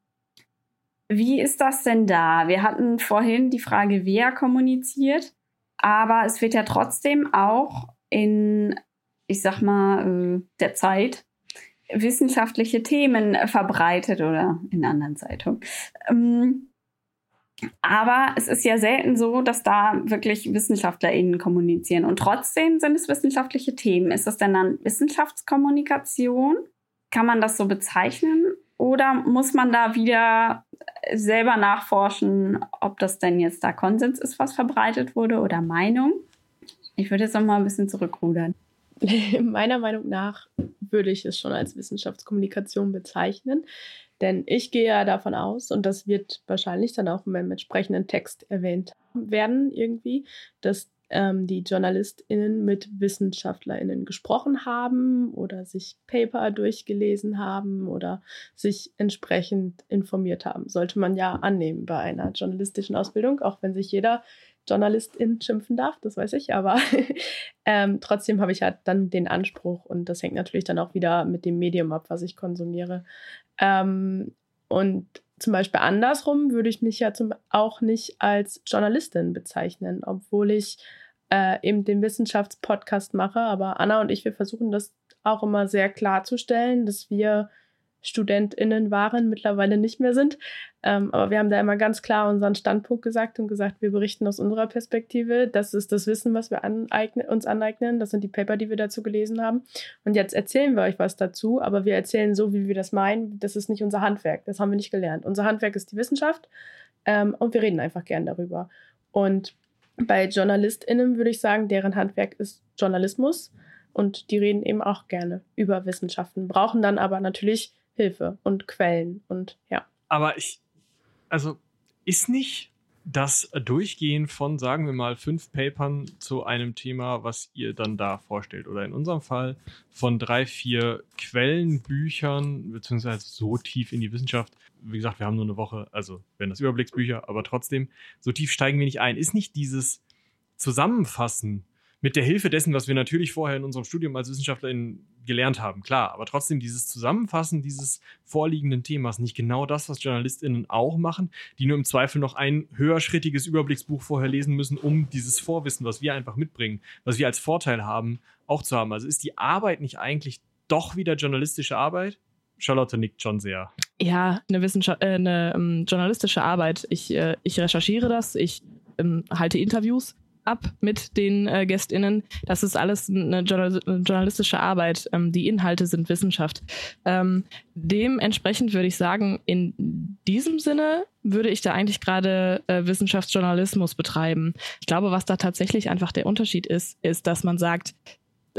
wie ist das denn da? Wir hatten vorhin die Frage, wer kommuniziert, aber es wird ja trotzdem auch in, ich sag mal, äh, der Zeit wissenschaftliche Themen verbreitet oder in anderen Zeitungen. Ähm, aber es ist ja selten so, dass da wirklich WissenschaftlerInnen kommunizieren. Und trotzdem sind es wissenschaftliche Themen. Ist das denn dann Wissenschaftskommunikation? Kann man das so bezeichnen? Oder muss man da wieder selber nachforschen, ob das denn jetzt da Konsens ist, was verbreitet wurde oder Meinung? Ich würde jetzt noch mal ein bisschen zurückrudern. Meiner Meinung nach würde ich es schon als Wissenschaftskommunikation bezeichnen. Denn ich gehe ja davon aus, und das wird wahrscheinlich dann auch im entsprechenden Text erwähnt werden, irgendwie, dass ähm, die JournalistInnen mit WissenschaftlerInnen gesprochen haben oder sich Paper durchgelesen haben oder sich entsprechend informiert haben. Sollte man ja annehmen bei einer journalistischen Ausbildung, auch wenn sich jeder Journalistin schimpfen darf, das weiß ich, aber ähm, trotzdem habe ich halt dann den Anspruch und das hängt natürlich dann auch wieder mit dem Medium ab, was ich konsumiere. Ähm, und zum Beispiel andersrum würde ich mich ja zum, auch nicht als Journalistin bezeichnen, obwohl ich äh, eben den Wissenschaftspodcast mache. Aber Anna und ich, wir versuchen das auch immer sehr klarzustellen, dass wir StudentInnen waren, mittlerweile nicht mehr sind. Ähm, aber wir haben da immer ganz klar unseren Standpunkt gesagt und gesagt, wir berichten aus unserer Perspektive. Das ist das Wissen, was wir aneignen, uns aneignen. Das sind die Paper, die wir dazu gelesen haben. Und jetzt erzählen wir euch was dazu, aber wir erzählen so, wie wir das meinen. Das ist nicht unser Handwerk. Das haben wir nicht gelernt. Unser Handwerk ist die Wissenschaft ähm, und wir reden einfach gern darüber. Und bei JournalistInnen würde ich sagen, deren Handwerk ist Journalismus. Und die reden eben auch gerne über Wissenschaften, brauchen dann aber natürlich Hilfe und Quellen und ja. Aber ich, also ist nicht das Durchgehen von, sagen wir mal, fünf Papern zu einem Thema, was ihr dann da vorstellt, oder in unserem Fall von drei, vier Quellenbüchern, beziehungsweise so tief in die Wissenschaft, wie gesagt, wir haben nur eine Woche, also werden das Überblicksbücher, aber trotzdem, so tief steigen wir nicht ein. Ist nicht dieses Zusammenfassen mit der Hilfe dessen, was wir natürlich vorher in unserem Studium als WissenschaftlerInnen gelernt haben, klar, aber trotzdem dieses Zusammenfassen dieses vorliegenden Themas, nicht genau das, was JournalistInnen auch machen, die nur im Zweifel noch ein höherschrittiges Überblicksbuch vorher lesen müssen, um dieses Vorwissen, was wir einfach mitbringen, was wir als Vorteil haben, auch zu haben. Also ist die Arbeit nicht eigentlich doch wieder journalistische Arbeit? Charlotte nickt schon sehr. Ja, eine, Wissenschaft, äh, eine ähm, journalistische Arbeit. Ich, äh, ich recherchiere das, ich ähm, halte Interviews ab mit den äh, GästInnen. Das ist alles eine, journalistische Arbeit. Ähm, die Inhalte sind Wissenschaft. Ähm, dementsprechend würde ich sagen, in diesem Sinne würde ich da eigentlich gerade äh, Wissenschaftsjournalismus betreiben. Ich glaube, was da tatsächlich einfach der Unterschied ist, ist, dass man sagt,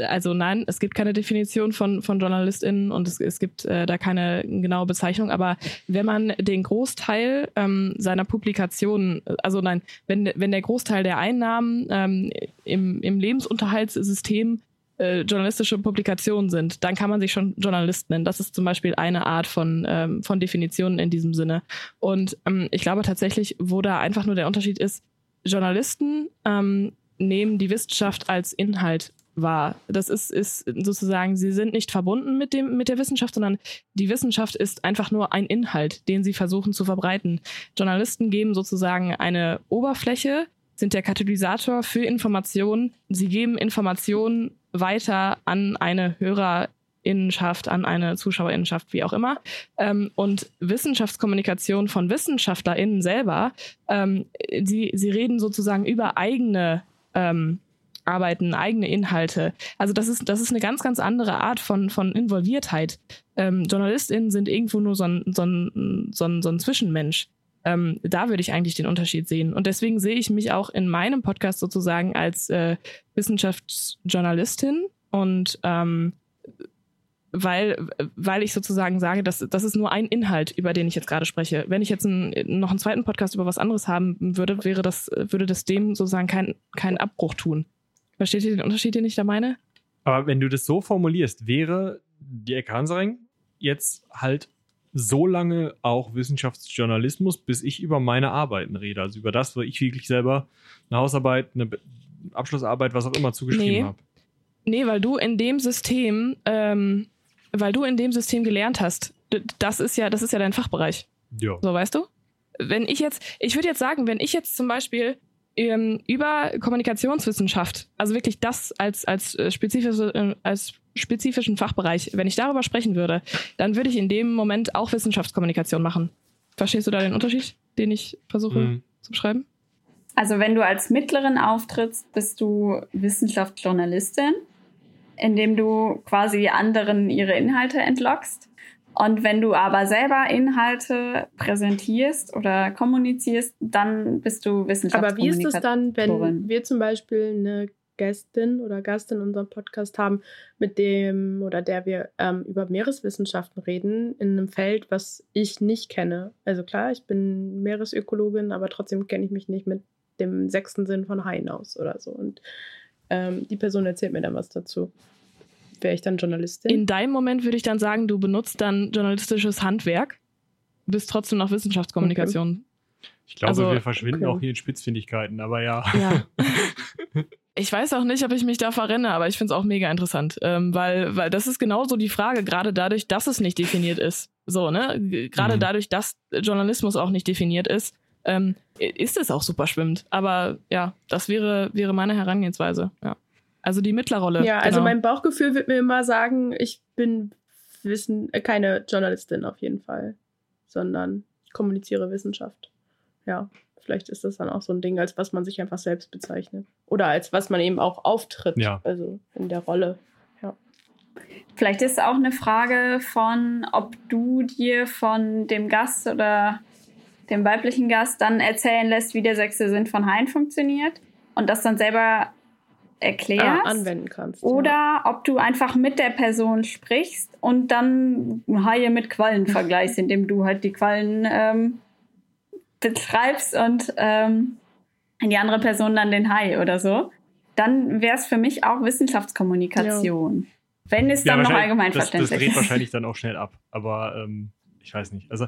also nein, es gibt keine Definition von, von JournalistInnen und es, es gibt äh, da keine genaue Bezeichnung, aber wenn man den Großteil ähm, seiner Publikationen, also nein, wenn, wenn der Großteil der Einnahmen ähm, im, im Lebensunterhaltssystem äh, journalistische Publikationen sind, dann kann man sich schon Journalist nennen. Das ist zum Beispiel eine Art von, ähm, von Definitionen in diesem Sinne. Und ähm, ich glaube tatsächlich, wo da einfach nur der Unterschied ist, Journalisten ähm, nehmen die Wissenschaft als Inhalt war. Das ist, ist sozusagen, sie sind nicht verbunden mit, dem, mit der Wissenschaft, sondern die Wissenschaft ist einfach nur ein Inhalt, den sie versuchen zu verbreiten. Journalisten geben sozusagen eine Oberfläche, sind der Katalysator für Informationen. Sie geben Informationen weiter an eine Hörerinnenschaft, an eine Zuschauerinnenschaft, wie auch immer. Ähm, und Wissenschaftskommunikation von WissenschaftlerInnen selber, ähm, sie, sie reden sozusagen über eigene ähm, arbeiten, eigene Inhalte. Also das ist, das ist eine ganz, ganz andere Art von, von Involviertheit. Ähm, JournalistInnen sind irgendwo nur so ein, so ein, so ein, so ein Zwischenmensch. Ähm, da würde ich eigentlich den Unterschied sehen. Und deswegen sehe ich mich auch in meinem Podcast sozusagen als äh, Wissenschaftsjournalistin und ähm, weil, weil ich sozusagen sage, dass das ist nur ein Inhalt, über den ich jetzt gerade spreche. Wenn ich jetzt ein, noch einen zweiten Podcast über was anderes haben würde, wäre das, würde das dem sozusagen keinen keinen Abbruch tun. Versteht ihr den Unterschied, den ich da meine? Aber wenn du das so formulierst, wäre die Ecke Hansaring jetzt halt so lange auch Wissenschaftsjournalismus, bis ich über meine Arbeiten rede. Also über das, wo ich wirklich selber eine Hausarbeit, eine Abschlussarbeit, was auch immer zugeschrieben nee. habe. Nee, weil du in dem System, ähm, weil du in dem System gelernt hast, das ist ja, das ist ja dein Fachbereich. Ja. So weißt du? Wenn ich jetzt, ich würde jetzt sagen, wenn ich jetzt zum Beispiel über Kommunikationswissenschaft, also wirklich das als, als, äh, spezifische, äh, als spezifischen Fachbereich, wenn ich darüber sprechen würde, dann würde ich in dem Moment auch Wissenschaftskommunikation machen. Verstehst du da den Unterschied, den ich versuche mhm. zu beschreiben? Also wenn du als Mittlerin auftrittst, bist du Wissenschaftsjournalistin, indem du quasi anderen ihre Inhalte entlockst. Und wenn du aber selber Inhalte präsentierst oder kommunizierst, dann bist du Wissenschaftskommunikatorin. Aber wie ist es dann, wenn wir zum Beispiel eine Gästin oder Gast in unserem Podcast haben, mit dem oder der wir ähm, über Meereswissenschaften reden, in einem Feld, was ich nicht kenne. Also klar, ich bin Meeresökologin, aber trotzdem kenne ich mich nicht mit dem sechsten Sinn von Haien aus oder so. Und ähm, die Person erzählt mir dann was dazu wäre ich dann Journalistin? In deinem Moment würde ich dann sagen, du benutzt dann journalistisches Handwerk, bist trotzdem noch Wissenschaftskommunikation. Okay. Ich glaube, also, wir verschwinden okay. auch hier in Spitzfindigkeiten, aber ja. ja. Ich weiß auch nicht, ob ich mich da verrenne, aber ich finde es auch mega interessant, ähm, weil, weil das ist genauso die Frage, gerade dadurch, dass es nicht definiert ist. So, ne? Gerade mhm. dadurch, dass Journalismus auch nicht definiert ist, ähm, ist es auch super schwimmend. Aber ja, das wäre, wäre meine Herangehensweise, ja. Also die Mittlerrolle. Ja, also genau. mein Bauchgefühl wird mir immer sagen, ich bin Wissen, äh, keine Journalistin auf jeden Fall, sondern ich kommuniziere Wissenschaft. Ja, vielleicht ist das dann auch so ein Ding, als was man sich einfach selbst bezeichnet. Oder als was man eben auch auftritt. Ja. Also in der Rolle. Ja. Vielleicht ist auch eine Frage von, ob du dir von dem Gast oder dem weiblichen Gast dann erzählen lässt, wie der sechste Sinn von Hain funktioniert und das dann selber erklärst. Ah, anwenden kannst. Oder ja. ob du einfach mit der Person sprichst und dann Haie mit Quallen vergleichst, indem du halt die Quallen ähm, beschreibst und ähm, die andere Person dann den Hai oder so. Dann wäre es für mich auch Wissenschaftskommunikation. Ja. Wenn es dann ja, noch allgemeinverständlich ist. Das, das dreht wahrscheinlich dann auch schnell ab. Aber ähm, ich weiß nicht. Also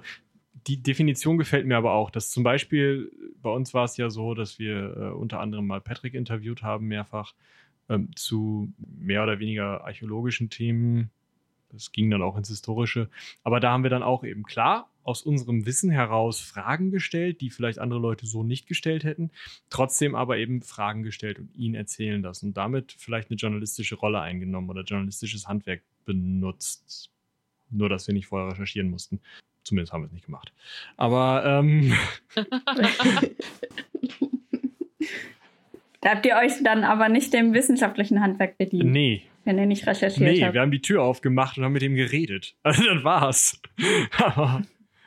die Definition gefällt mir aber auch. Dass zum Beispiel bei uns war es ja so, dass wir äh, unter anderem mal Patrick interviewt haben, mehrfach. ähm, zu mehr oder weniger archäologischen Themen. Das ging dann auch ins Historische. Aber da haben wir dann auch eben klar aus unserem Wissen heraus Fragen gestellt, die vielleicht andere Leute so nicht gestellt hätten, trotzdem aber eben Fragen gestellt und ihn erzählen lassen und damit vielleicht eine journalistische Rolle eingenommen oder journalistisches Handwerk benutzt. Nur, dass wir nicht vorher recherchieren mussten. Zumindest haben wir es nicht gemacht. Aber ähm, Da habt ihr euch dann aber nicht dem wissenschaftlichen Handwerk bedient. nee, Wenn ihr nicht recherchiert nee, habt. wir haben die Tür aufgemacht und haben mit ihm geredet. Also dann war's.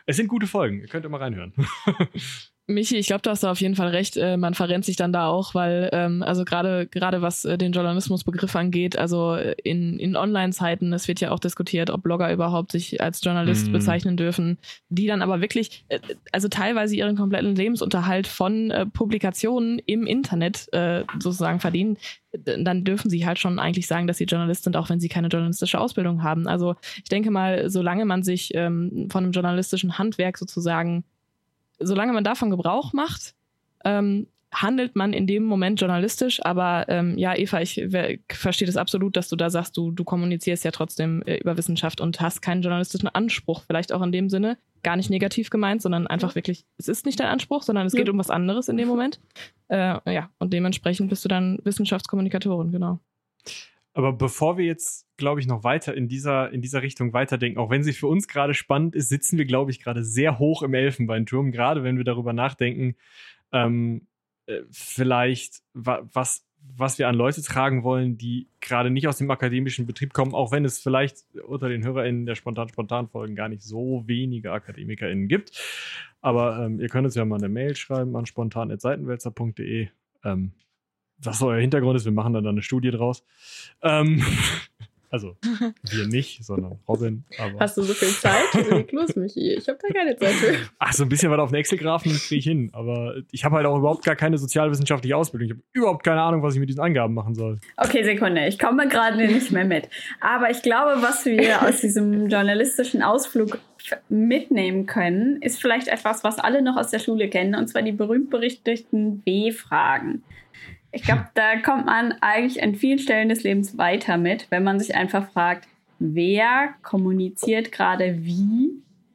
Es sind gute Folgen. Ihr könnt immer reinhören. Michi, ich glaube, du hast da auf jeden Fall recht. Äh, man verrennt sich dann da auch, weil, ähm, also gerade gerade was äh, den Journalismusbegriff angeht, also äh, in, in Online-Zeiten, es wird ja auch diskutiert, ob Blogger überhaupt sich als Journalist Mhm. bezeichnen dürfen, die dann aber wirklich, äh, also teilweise ihren kompletten Lebensunterhalt von äh, Publikationen im Internet äh, sozusagen verdienen, dann dürfen sie halt schon eigentlich sagen, dass sie Journalist sind, auch wenn sie keine journalistische Ausbildung haben. Also ich denke mal, solange man sich ähm, von einem journalistischen Handwerk sozusagen solange man davon Gebrauch macht, ähm, handelt man in dem Moment journalistisch. Aber ähm, ja, Eva, ich verstehe das absolut, dass du da sagst, du, du kommunizierst ja trotzdem äh, über Wissenschaft und hast keinen journalistischen Anspruch. Vielleicht auch in dem Sinne, gar nicht negativ gemeint, sondern einfach wirklich, es ist nicht dein Anspruch, sondern es Ja. geht um was anderes in dem Moment. Äh, ja, und dementsprechend bist du dann Wissenschaftskommunikatorin, genau. Aber bevor wir jetzt, glaube ich, noch weiter in dieser, in dieser Richtung weiterdenken, auch wenn sie für uns gerade spannend ist, sitzen wir, glaube ich, gerade sehr hoch im Elfenbeinturm, gerade wenn wir darüber nachdenken, ähm, äh, vielleicht, wa was, was wir an Leute tragen wollen, die gerade nicht aus dem akademischen Betrieb kommen, auch wenn es vielleicht unter den HörerInnen der Spontan-Spontan-Folgen gar nicht so wenige AkademikerInnen gibt. Aber ähm, ihr könnt uns ja mal eine Mail schreiben an spontan.seitenwälzer.de. Ähm, was euer Hintergrund ist, wir machen dann, da eine Studie draus. Ähm, also wir nicht, sondern Robin. Hast du so viel Zeit? Leg los, Michi. Ich habe da keine Zeit für. Ach, so ein bisschen was auf den Excel-Graphen kriege ich hin. Aber ich habe halt auch überhaupt gar keine sozialwissenschaftliche Ausbildung. Ich habe überhaupt keine Ahnung, was ich mit diesen Angaben machen soll. Okay, Sekunde, ich komme gerade nicht mehr mit. Aber ich glaube, was wir aus diesem journalistischen Ausflug mitnehmen können, ist vielleicht etwas, was alle noch aus der Schule kennen, und zwar die berühmt-berüchtigten W-Fragen. Ich glaube, da kommt man eigentlich an vielen Stellen des Lebens weiter mit, wenn man sich einfach fragt, wer kommuniziert gerade wie,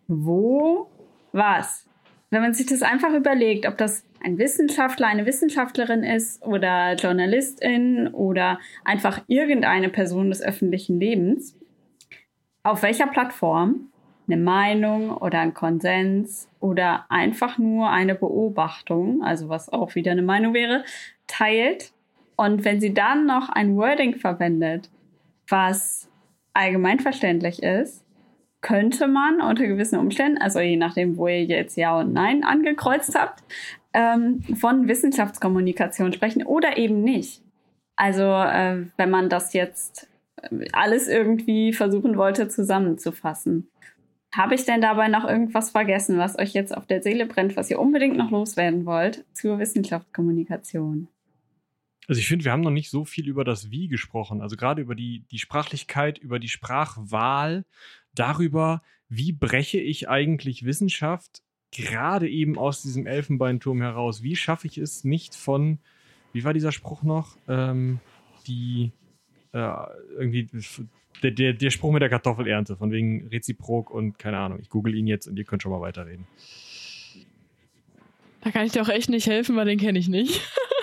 wo, was. Wenn man sich das einfach überlegt, ob das ein Wissenschaftler, eine Wissenschaftlerin ist oder Journalistin oder einfach irgendeine Person des öffentlichen Lebens, auf welcher Plattform eine Meinung oder ein Konsens oder einfach nur eine Beobachtung, also was auch wieder eine Meinung wäre, teilt. Und wenn sie dann noch ein Wording verwendet, was allgemeinverständlich ist, könnte man unter gewissen Umständen, also je nachdem, wo ihr jetzt Ja und Nein angekreuzt habt, ähm, von Wissenschaftskommunikation sprechen oder eben nicht. Also äh, wenn man das jetzt äh, alles irgendwie versuchen wollte zusammenzufassen. Habe ich denn dabei noch irgendwas vergessen, was euch jetzt auf der Seele brennt, was ihr unbedingt noch loswerden wollt zur Wissenschaftskommunikation? Also ich finde, wir haben noch nicht so viel über das Wie gesprochen. Also gerade über die, die Sprachlichkeit, über die Sprachwahl, darüber, wie breche ich eigentlich Wissenschaft gerade eben aus diesem Elfenbeinturm heraus. Wie schaffe ich es nicht von, wie war dieser Spruch noch? Ähm, die äh, irgendwie der, der, der Spruch mit der Kartoffelernte, von wegen Reziprok und keine Ahnung. Ich google ihn jetzt und ihr könnt schon mal weiterreden. Da kann ich dir auch echt nicht helfen, weil den kenne ich nicht.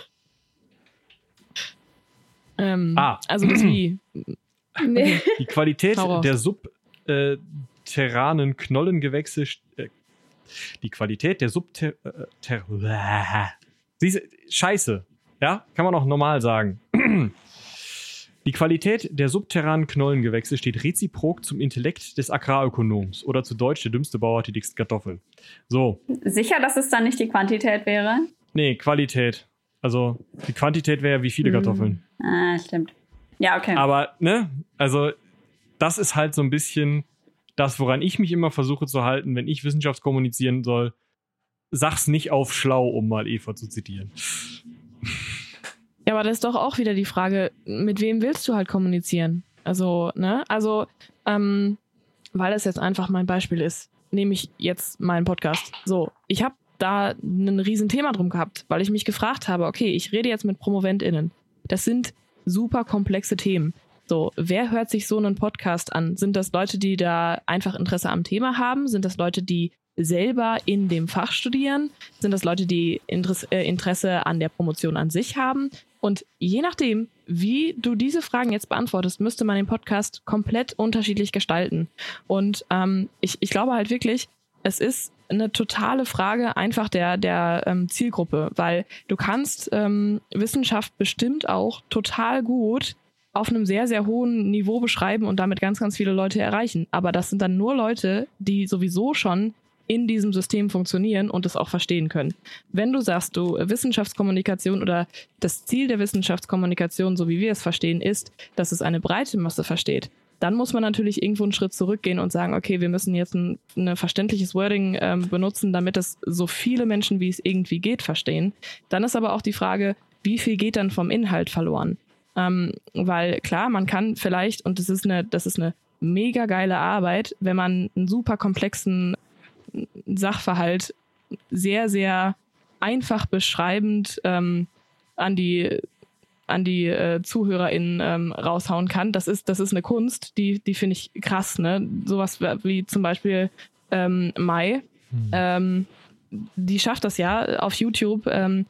ähm, Ah. Also das Wie. Nee. Die Qualität der subterranen Knollengewächse. st- Äh, die Qualität der subter. Äh, Diese, Scheiße. Ja, kann man auch normal sagen. Die Qualität der subterranen Knollengewächse steht reziprok zum Intellekt des Agrarökonoms oder zu Deutsch der dümmste Bauer hat die dicksten Kartoffeln. So, Sicher, dass es dann nicht die Quantität wäre? nee, Qualität. Also die Quantität wäre wie viele Mhm. Kartoffeln. Ah, stimmt. Ja, okay. Aber, ne, also das ist halt so ein bisschen das, woran ich mich immer versuche zu halten, wenn ich Wissenschaft kommunizieren soll. Sag's nicht auf schlau, um mal Eva zu zitieren. Ja, aber das ist doch auch wieder die Frage, mit wem willst du halt kommunizieren? Also, ne? Also, ähm, weil das jetzt einfach mein Beispiel ist, nehme ich jetzt meinen Podcast. So, ich habe da ein Riesenthema drum gehabt, weil ich mich gefragt habe, okay, ich rede jetzt mit PromoventInnen. Das sind super komplexe Themen. So, wer hört sich so einen Podcast an? Sind das Leute, die da einfach Interesse am Thema haben? Sind das Leute, die selber in dem Fach studieren? Sind das Leute, die äh, Interesse an der Promotion an sich haben? Und je nachdem, wie du diese Fragen jetzt beantwortest, müsste man den Podcast komplett unterschiedlich gestalten. Und ähm, ich, ich glaube halt wirklich, es ist eine totale Frage einfach der, der ähm, Zielgruppe, weil du kannst ähm, Wissenschaft bestimmt auch total gut auf einem sehr, sehr hohen Niveau beschreiben und damit ganz, ganz viele Leute erreichen. Aber das sind dann nur Leute, die sowieso schon in diesem System funktionieren und es auch verstehen können. Wenn du sagst, du Wissenschaftskommunikation oder das Ziel der Wissenschaftskommunikation, so wie wir es verstehen, ist, dass es eine breite Masse versteht, dann muss man natürlich irgendwo einen Schritt zurückgehen und sagen, okay, wir müssen jetzt ein, ein verständliches Wording ähm, benutzen, damit es so viele Menschen, wie es irgendwie geht, verstehen. Dann ist aber auch die Frage, wie viel geht dann vom Inhalt verloren? Ähm, weil klar, man kann vielleicht, und das ist eine, das ist eine mega geile Arbeit, wenn man einen super komplexen Sachverhalt sehr, sehr einfach beschreibend ähm, an die an die äh, ZuhörerInnen ähm, raushauen kann. Das ist, das ist eine Kunst, die, die finde ich krass, ne? Sowas wie zum Beispiel ähm, Mai. Hm. Ähm, die schafft das ja auf YouTube, ähm,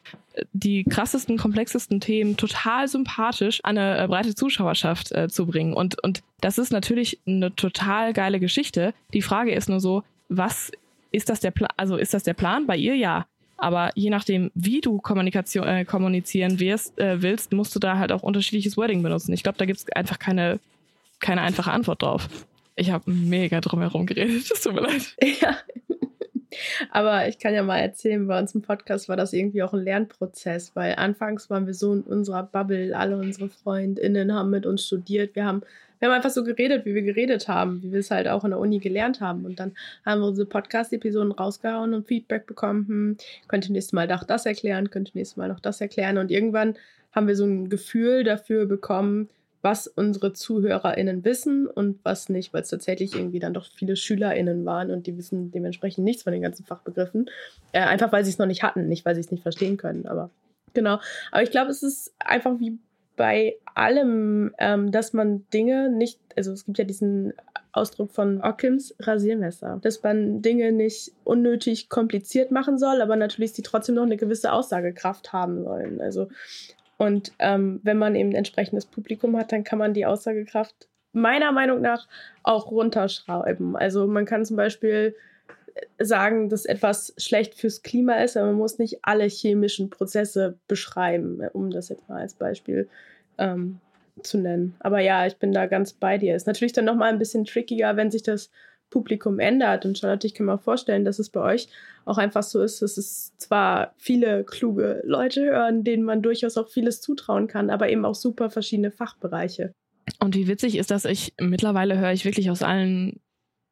die krassesten, komplexesten Themen total sympathisch an eine äh, breite Zuschauerschaft äh, zu bringen. Und, und das ist natürlich eine total geile Geschichte. Die Frage ist nur so, was ist das der Plan? Also ist das der Plan? Bei ihr ja. Aber je nachdem, wie du Kommunikation, äh, kommunizieren wirst, äh, willst, musst du da halt auch unterschiedliches Wording benutzen. Ich glaube, da gibt es einfach keine, keine einfache Antwort drauf. Ich habe mega drumherum geredet. Das tut mir leid. Ja. Aber ich kann ja mal erzählen, bei uns im Podcast war das irgendwie auch ein Lernprozess, weil anfangs waren wir so in unserer Bubble, alle unsere FreundInnen haben mit uns studiert, wir haben wir haben einfach so geredet, wie wir geredet haben, wie wir es halt auch in der Uni gelernt haben. Und dann haben wir unsere Podcast-Episoden rausgehauen und Feedback bekommen, hm, könnte nächstes Mal noch das erklären, könnte nächstes Mal noch das erklären. Und irgendwann haben wir so ein Gefühl dafür bekommen, was unsere ZuhörerInnen wissen und was nicht, weil es tatsächlich irgendwie dann doch viele SchülerInnen waren und die wissen dementsprechend nichts von den ganzen Fachbegriffen. Äh, einfach weil sie es noch nicht hatten, nicht weil sie es nicht verstehen können, aber genau. Aber ich glaube, es ist einfach wie bei allem, ähm, dass man Dinge nicht, also es gibt ja diesen Ausdruck von Ockhams Rasiermesser, dass man Dinge nicht unnötig kompliziert machen soll, aber natürlich sie trotzdem noch eine gewisse Aussagekraft haben sollen. Also und ähm, wenn man eben ein entsprechendes Publikum hat, dann kann man die Aussagekraft meiner Meinung nach auch runterschreiben. Also man kann zum Beispiel sagen, dass etwas schlecht fürs Klima ist, aber man muss nicht alle chemischen Prozesse beschreiben, um das jetzt mal als Beispiel ähm, zu nennen. Aber ja, ich bin da ganz bei dir. Ist natürlich dann nochmal ein bisschen trickiger, wenn sich das Publikum ändert. Und Charlotte, ich kann mir vorstellen, dass es bei euch auch einfach so ist, dass es zwar viele kluge Leute hören, denen man durchaus auch vieles zutrauen kann, aber eben auch super verschiedene Fachbereiche. Und wie witzig ist das, ich mittlerweile höre ich wirklich aus allen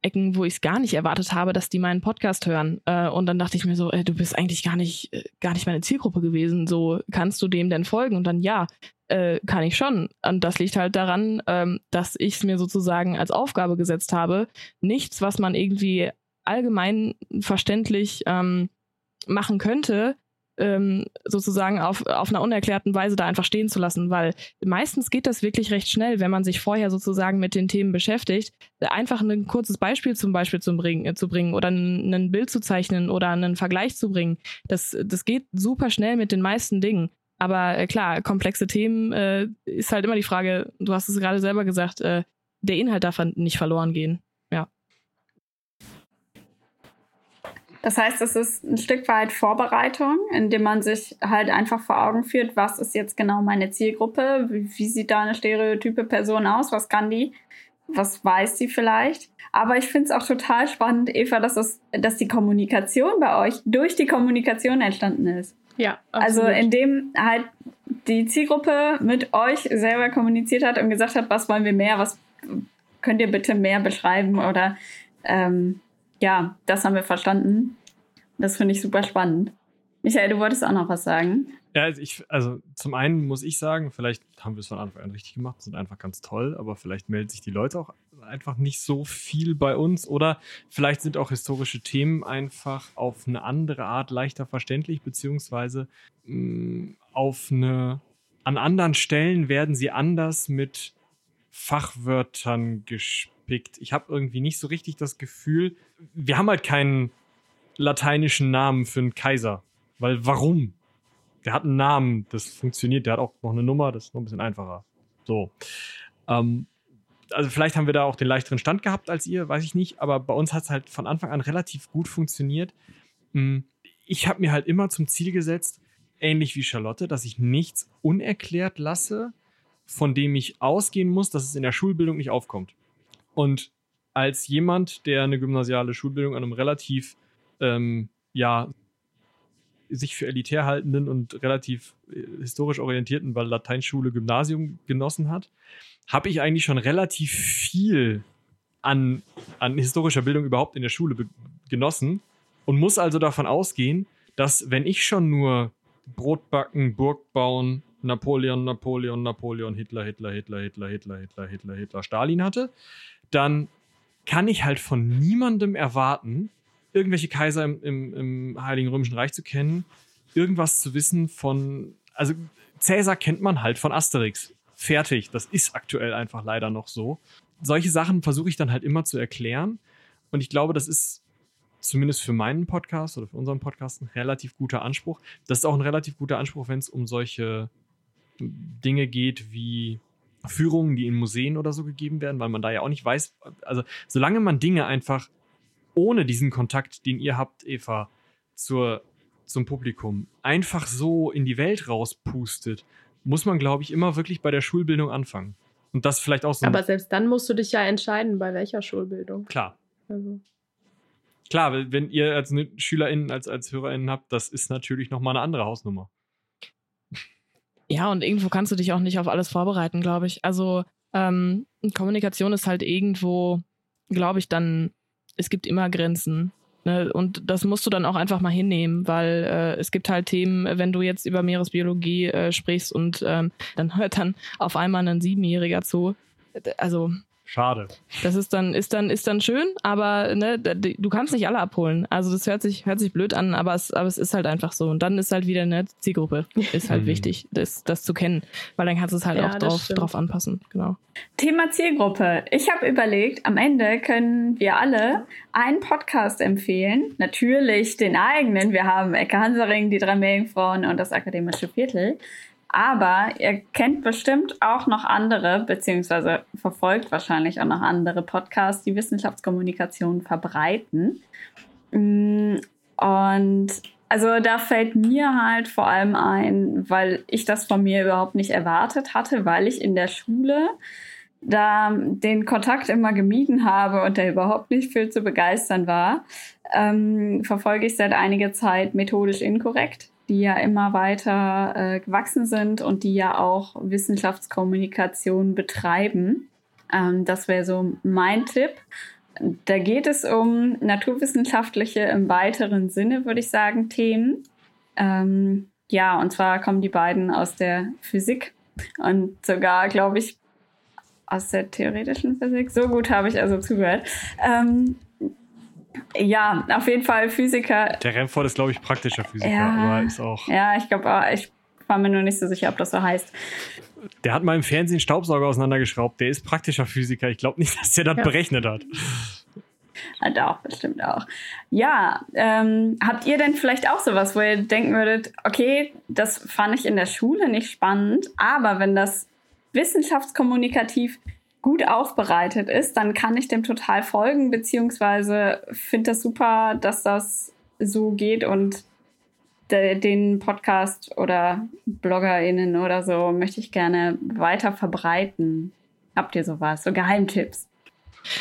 Ecken, wo ich es gar nicht erwartet habe, dass die meinen Podcast hören. Äh, und dann dachte ich mir so, ey, du bist eigentlich gar nicht, äh, gar nicht meine Zielgruppe gewesen. So, kannst du dem denn folgen? Und dann ja, äh, kann ich schon. Und das liegt halt daran, ähm, dass ich es mir sozusagen als Aufgabe gesetzt habe, nichts, was man irgendwie allgemein verständlich ähm, machen könnte, ähm, sozusagen auf, auf einer unerklärten Weise da einfach stehen zu lassen, weil meistens geht das wirklich recht schnell, wenn man sich vorher sozusagen mit den Themen beschäftigt, einfach ein kurzes Beispiel zum Beispiel zu bringen, äh, zu bringen oder ein, Bild zu zeichnen oder einen Vergleich zu bringen. Das, das geht super schnell mit den meisten Dingen. Aber äh, klar, komplexe Themen äh, ist halt immer die Frage, du hast es gerade selber gesagt, äh, der Inhalt darf nicht verloren gehen. Ja. Das heißt, es ist ein Stück weit Vorbereitung, indem man sich halt einfach vor Augen führt, was ist jetzt genau meine Zielgruppe, wie, wie sieht da eine stereotype Person aus, was kann die, was weiß sie vielleicht. Aber ich finde es auch total spannend, Eva, dass, es, dass die Kommunikation bei euch durch die Kommunikation entstanden ist. Ja, also absolut. Also indem halt die Zielgruppe mit euch selber kommuniziert hat und gesagt hat, was wollen wir mehr, was könnt ihr bitte mehr beschreiben oder ähm, ja, das haben wir verstanden. Das finde ich super spannend. Michael, du wolltest auch noch was sagen. Ja, also, ich, also zum einen muss ich sagen, vielleicht haben wir es von Anfang an richtig gemacht, sind einfach ganz toll, aber vielleicht melden sich die Leute auch einfach nicht so viel bei uns oder vielleicht sind auch historische Themen einfach auf eine andere Art leichter verständlich, beziehungsweise mh, mm, auf eine an anderen Stellen werden sie anders mit Fachwörtern gespickt. Ich habe irgendwie nicht so richtig das Gefühl, wir haben halt keinen lateinischen Namen für einen Kaiser. Weil warum? Der hat einen Namen, das funktioniert, der hat auch noch eine Nummer, das ist noch ein bisschen einfacher. So. Ähm, also vielleicht haben wir da auch den leichteren Stand gehabt als ihr, weiß ich nicht, aber bei uns hat es halt von Anfang an relativ gut funktioniert. Hm, ich habe mir halt immer zum Ziel gesetzt, ähnlich wie Charlotte, dass ich nichts unerklärt lasse, von dem ich ausgehen muss, dass es in der Schulbildung nicht aufkommt. Und als jemand, der eine gymnasiale Schulbildung an einem relativ, ähm, ja, sich für elitär haltenden und relativ äh, historisch orientierten, weil Lateinschule Gymnasium genossen hat, habe ich eigentlich schon relativ viel an, an historischer Bildung überhaupt in der Schule genossen und muss also davon ausgehen, dass wenn ich schon nur Brot backen, Burg bauen, Napoleon, Napoleon, Napoleon, Hitler, Hitler, Hitler, Hitler, Hitler, Hitler, Hitler, Hitler, Stalin hatte, dann kann ich halt von niemandem erwarten, irgendwelche Kaiser im, im, im Heiligen Römischen Reich zu kennen, irgendwas zu wissen von, also Cäsar kennt man halt von Asterix. Fertig. Das ist aktuell einfach leider noch so. Solche Sachen versuche ich dann halt immer zu erklären. Und ich glaube, das ist zumindest für meinen Podcast oder für unseren Podcast ein relativ guter Anspruch. Das ist auch ein relativ guter Anspruch, wenn es um solche Dinge geht wie Führungen, die in Museen oder so gegeben werden, weil man da ja auch nicht weiß, also solange man Dinge einfach ohne diesen Kontakt, den ihr habt, Eva, zur, zum Publikum, einfach so in die Welt rauspustet, muss man, glaube ich, immer wirklich bei der Schulbildung anfangen. Und das vielleicht auch so. Aber selbst dann musst du dich ja entscheiden, bei welcher Schulbildung. Klar. Also. Klar, wenn ihr als SchülerInnen, als, als HörerInnen habt, das ist natürlich nochmal eine andere Hausnummer. Ja, und irgendwo kannst du dich auch nicht auf alles vorbereiten, glaube ich. Also ähm, Kommunikation ist halt irgendwo, glaube ich, dann, es gibt immer Grenzen. Ne? Und das musst du dann auch einfach mal hinnehmen, weil äh, es gibt halt Themen, wenn du jetzt über Meeresbiologie äh, sprichst und ähm, dann hört dann auf einmal ein Siebenjähriger zu. Also Schade. Das ist dann, ist dann, ist dann schön, aber ne, du kannst nicht alle abholen. Also das hört sich, hört sich blöd an, aber es, aber es ist halt einfach so. Und dann ist halt wieder eine Zielgruppe. Ist halt mhm. wichtig, das, das zu kennen. Weil dann kannst du es halt ja, auch drauf, drauf anpassen. Genau. Thema Zielgruppe. Ich habe überlegt, am Ende können wir alle einen Podcast empfehlen. Natürlich den eigenen. Wir haben Ecke Hansering, die drei Meerjungfrauen und das akademische Viertel. Aber ihr kennt bestimmt auch noch andere, beziehungsweise verfolgt wahrscheinlich auch noch andere Podcasts, die Wissenschaftskommunikation verbreiten. Mm, und also da fällt mir halt vor allem ein, weil ich das von mir überhaupt nicht erwartet hatte, weil ich in der Schule da den Kontakt immer gemieden habe und der überhaupt nicht viel zu begeistern war, ähm, verfolge ich seit einiger Zeit methodisch inkorrekt die ja immer weiter äh, gewachsen sind und die ja auch Wissenschaftskommunikation betreiben. Ähm, das wäre so mein Tipp. Da geht es um naturwissenschaftliche im weiteren Sinne, würde ich sagen, Themen. Ähm, ja, und zwar kommen die beiden aus der Physik und sogar, glaube ich, aus der theoretischen Physik. So gut habe ich also zugehört. Ähm, ja, auf jeden Fall Physiker. Der Remford ist, glaube ich, praktischer Physiker, ja, aber ist auch. Ja, ich glaube, ich war mir nur nicht so sicher, ob das so heißt. Der hat mal im Fernsehen Staubsauger auseinandergeschraubt. Der ist praktischer Physiker. Ich glaube nicht, dass der das ja. berechnet hat. Ja, doch, bestimmt auch. Ja, ähm, habt ihr denn vielleicht auch sowas, wo ihr denken würdet, okay, das fand ich in der Schule nicht spannend, aber wenn das wissenschaftskommunikativ gut aufbereitet ist, dann kann ich dem total folgen, beziehungsweise finde das super, dass das so geht und de, den Podcast oder BloggerInnen oder so möchte ich gerne weiter verbreiten. Habt ihr sowas? So Geheimtipps?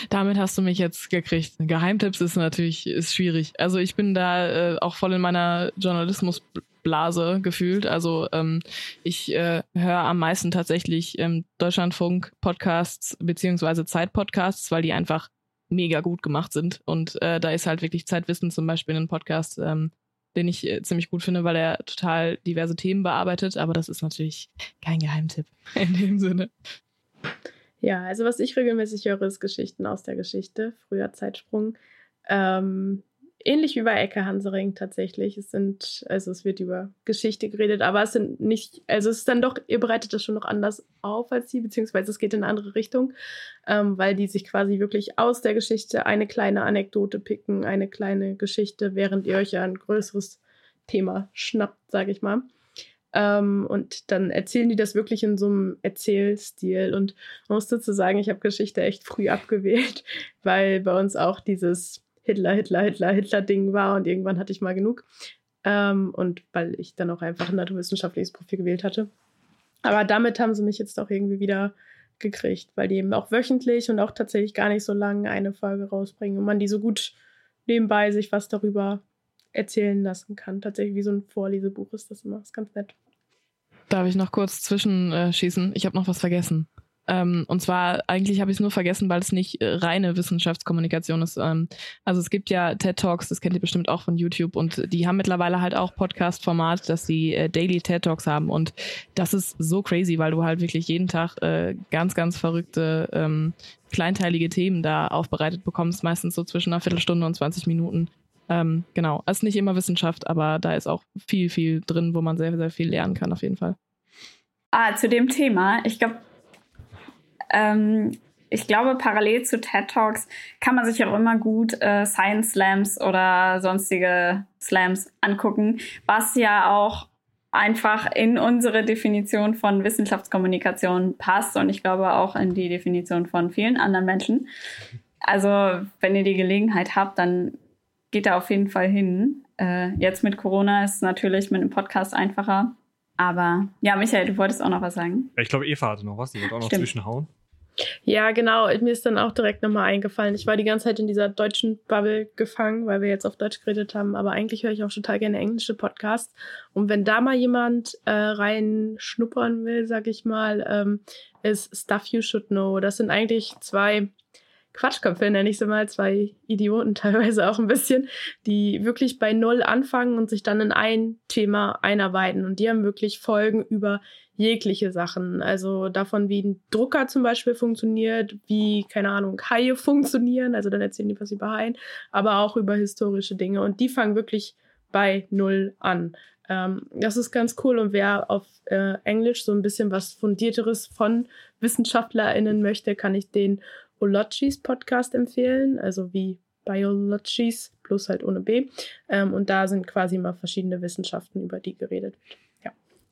Damit hast du mich jetzt gekriegt. Geheimtipps ist natürlich ist schwierig. Also ich bin da äh, auch voll in meiner Journalismus Blase gefühlt. Also ähm, ich äh, höre am meisten tatsächlich ähm, Deutschlandfunk-Podcasts beziehungsweise Zeit-Podcasts, weil die einfach mega gut gemacht sind. Und äh, da ist halt wirklich Zeitwissen zum Beispiel ein Podcast, ähm, den ich äh, ziemlich gut finde, weil er total diverse Themen bearbeitet. Aber das ist natürlich kein Geheimtipp in dem Sinne. Ja, also was ich regelmäßig höre, ist Geschichten aus der Geschichte, früher Zeitsprung. Ähm, ähnlich wie bei Ecke Hansering tatsächlich. Es sind, also es wird über Geschichte geredet, aber es sind nicht, also es ist dann doch, ihr bereitet das schon noch anders auf als sie, beziehungsweise es geht in eine andere Richtung, ähm, weil die sich quasi wirklich aus der Geschichte eine kleine Anekdote picken, eine kleine Geschichte, während ihr euch ja ein größeres Thema schnappt, sage ich mal. Ähm, und dann erzählen die das wirklich in so einem Erzählstil. Und man muss dazu sagen, ich habe Geschichte echt früh abgewählt, weil bei uns auch dieses Hitler, Hitler, Hitler, Hitler-Ding war und irgendwann hatte ich mal genug. Ähm, und weil ich dann auch einfach ein naturwissenschaftliches Profil gewählt hatte. Aber damit haben sie mich jetzt auch irgendwie wieder gekriegt, weil die eben auch wöchentlich und auch tatsächlich gar nicht so lange eine Folge rausbringen und man die so gut nebenbei sich was darüber erzählen lassen kann. Tatsächlich wie so ein Vorlesebuch ist das immer. Ist ganz nett. Darf ich noch kurz zwischenschießen? Ich habe noch was vergessen. Ähm, und zwar, eigentlich habe ich es nur vergessen, weil es nicht äh, reine Wissenschaftskommunikation ist. Ähm, also es gibt ja TED Talks, das kennt ihr bestimmt auch von YouTube, und die haben mittlerweile halt auch Podcast-Format, dass sie äh, Daily TED Talks haben. Und das ist so crazy, weil du halt wirklich jeden Tag äh, ganz, ganz verrückte, ähm, kleinteilige Themen da aufbereitet bekommst, meistens so zwischen einer Viertelstunde und 20 Minuten. Ähm, genau, ist nicht immer Wissenschaft, aber da ist auch viel, viel drin, wo man sehr, sehr viel lernen kann, auf jeden Fall. Ah, zu dem Thema. Ich glaube, ähm, ich glaube, parallel zu TED Talks kann man sich auch immer gut äh, Science Slams oder sonstige Slams angucken, was ja auch einfach in unsere Definition von Wissenschaftskommunikation passt und ich glaube auch in die Definition von vielen anderen Menschen. Also, wenn ihr die Gelegenheit habt, dann geht da auf jeden Fall hin. Äh, jetzt mit Corona ist es natürlich mit einem Podcast einfacher. Aber ja, Michael, du wolltest auch noch was sagen. Ja, ich glaube, Eva hatte noch was, die wird auch noch Stimmt. zwischenhauen. Ja, genau. Mir ist dann auch direkt nochmal eingefallen. Ich war die ganze Zeit in dieser deutschen Bubble gefangen, weil wir jetzt auf Deutsch geredet haben. Aber eigentlich höre ich auch total gerne englische Podcasts. Und wenn da mal jemand äh, rein will, sag ich mal, ähm, ist Stuff You Should Know. Das sind eigentlich zwei Quatschköpfe, nenne ich sie mal, zwei Idioten teilweise auch ein bisschen, die wirklich bei Null anfangen und sich dann in ein Thema einarbeiten. Und die haben wirklich Folgen über jegliche Sachen. Also davon, wie ein Drucker zum Beispiel funktioniert, wie, keine Ahnung, Haie funktionieren. Also dann erzählen die was über Haien, aber auch über historische Dinge. Und die fangen wirklich bei Null an. Ähm, das ist ganz cool. Und wer auf äh, Englisch so ein bisschen was Fundierteres von WissenschaftlerInnen möchte, kann ich den Ologies Podcast empfehlen, also wie Biologies, plus halt ohne B. Ähm, und da sind quasi mal verschiedene Wissenschaften, über die geredet wird.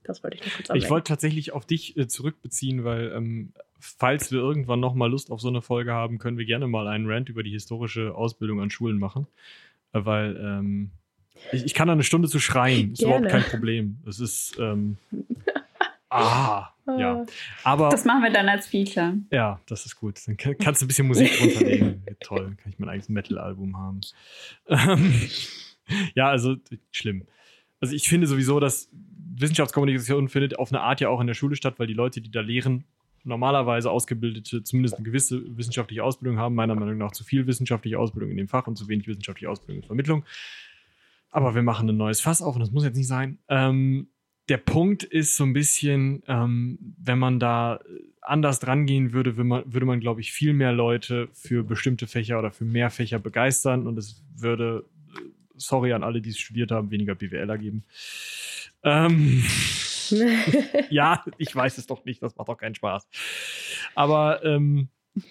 Das wollte ich noch kurz anmerken. Ich wollte tatsächlich auf dich äh, zurückbeziehen, weil ähm, falls wir irgendwann noch mal Lust auf so eine Folge haben, können wir gerne mal einen Rant über die historische Ausbildung an Schulen machen. Äh, weil ähm, ich, ich, kann da eine Stunde zu schreien, ist gerne. überhaupt kein Problem. Es ist ähm, Ah, ja. Ah. Aber, das machen wir dann als Feature. Ja, das ist gut. Dann kannst du ein bisschen Musik runterlegen. Toll, dann kann ich mein eigenes Metal-Album haben. Ähm, ja, also schlimm. Also ich finde sowieso, dass Wissenschaftskommunikation findet auf eine Art ja auch in der Schule statt, weil die Leute, die da lehren, normalerweise ausgebildete, zumindest eine gewisse wissenschaftliche Ausbildung haben. Meiner Meinung nach zu viel wissenschaftliche Ausbildung in dem Fach und zu wenig wissenschaftliche Ausbildung in Vermittlung. Aber wir machen ein neues Fass auf und das muss jetzt nicht sein. Ähm, der Punkt ist so ein bisschen, ähm, wenn man da anders dran gehen würde, würde man, würde man glaube ich, viel mehr Leute für bestimmte Fächer oder für mehr Fächer begeistern und es würde, sorry an alle, die es studiert haben, weniger BWLer geben. Ähm, ja, ich weiß es doch nicht, das macht doch keinen Spaß. Aber ähm,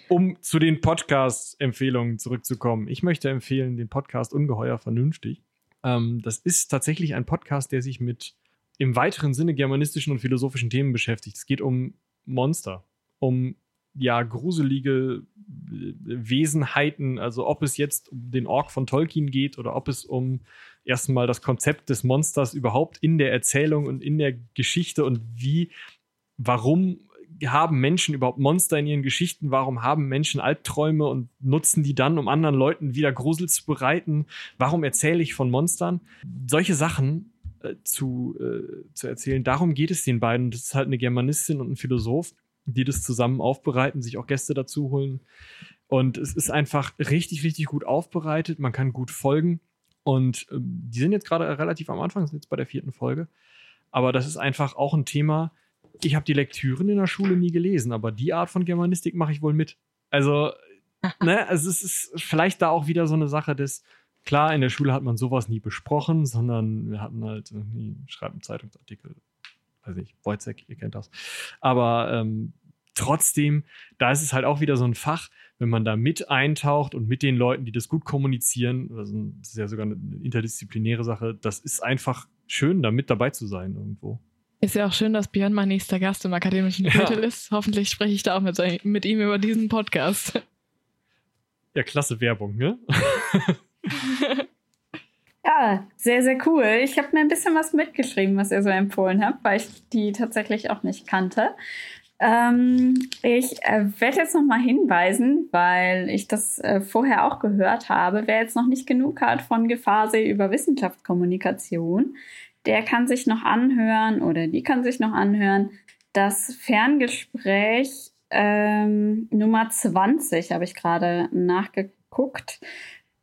um zu den Podcast-Empfehlungen zurückzukommen, ich möchte empfehlen den Podcast Ungeheuer Vernünftig. Ähm, das ist tatsächlich ein Podcast, der sich mit im weiteren Sinne germanistischen und philosophischen Themen beschäftigt. Es geht um Monster, um ja gruselige äh, Wesenheiten, also ob es jetzt um den Ork von Tolkien geht oder ob es um erstmal das Konzept des Monsters überhaupt in der Erzählung und in der Geschichte und wie, warum haben Menschen überhaupt Monster in ihren Geschichten? Warum haben Menschen Albträume und nutzen die dann, um anderen Leuten wieder Grusel zu bereiten? Warum erzähle ich von Monstern? Solche Sachen äh, zu, äh, zu erzählen. Darum geht es den beiden. Das ist halt eine Germanistin und ein Philosoph, die das zusammen aufbereiten, sich auch Gäste dazu holen. Und es ist einfach richtig, richtig gut aufbereitet. Man kann gut folgen. Und äh, die sind jetzt gerade relativ am Anfang, sind jetzt bei der vierten Folge. Aber das ist einfach auch ein Thema. Ich habe die Lektüren in der Schule nie gelesen, aber die Art von Germanistik mache ich wohl mit. Also, ne, also es ist vielleicht da auch wieder so eine Sache des, klar, in der Schule hat man sowas nie besprochen, sondern wir hatten halt irgendwie, schreiben Zeitungsartikel, weiß nicht, Wojcek, ihr kennt das. Aber ähm, trotzdem, da ist es halt auch wieder so ein Fach, wenn man da mit eintaucht und mit den Leuten, die das gut kommunizieren, das ist ja sogar eine interdisziplinäre Sache, das ist einfach schön, da mit dabei zu sein irgendwo. Ist ja auch schön, dass Björn mein nächster Gast im akademischen Viertel ja. ist. Hoffentlich spreche ich da auch mit, mit ihm über diesen Podcast. Ja, klasse Werbung, ne? ja, sehr, sehr cool. Ich habe mir ein bisschen was mitgeschrieben, was ihr so empfohlen habt, weil ich die tatsächlich auch nicht kannte. Ähm, ich äh, werde jetzt noch mal hinweisen, weil ich das äh, vorher auch gehört habe. Wer jetzt noch nicht genug hat von Gefasel über Wissenschaftskommunikation, der kann sich noch anhören oder die kann sich noch anhören. Das Ferngespräch ähm, Nummer 20 habe ich gerade nachgeguckt,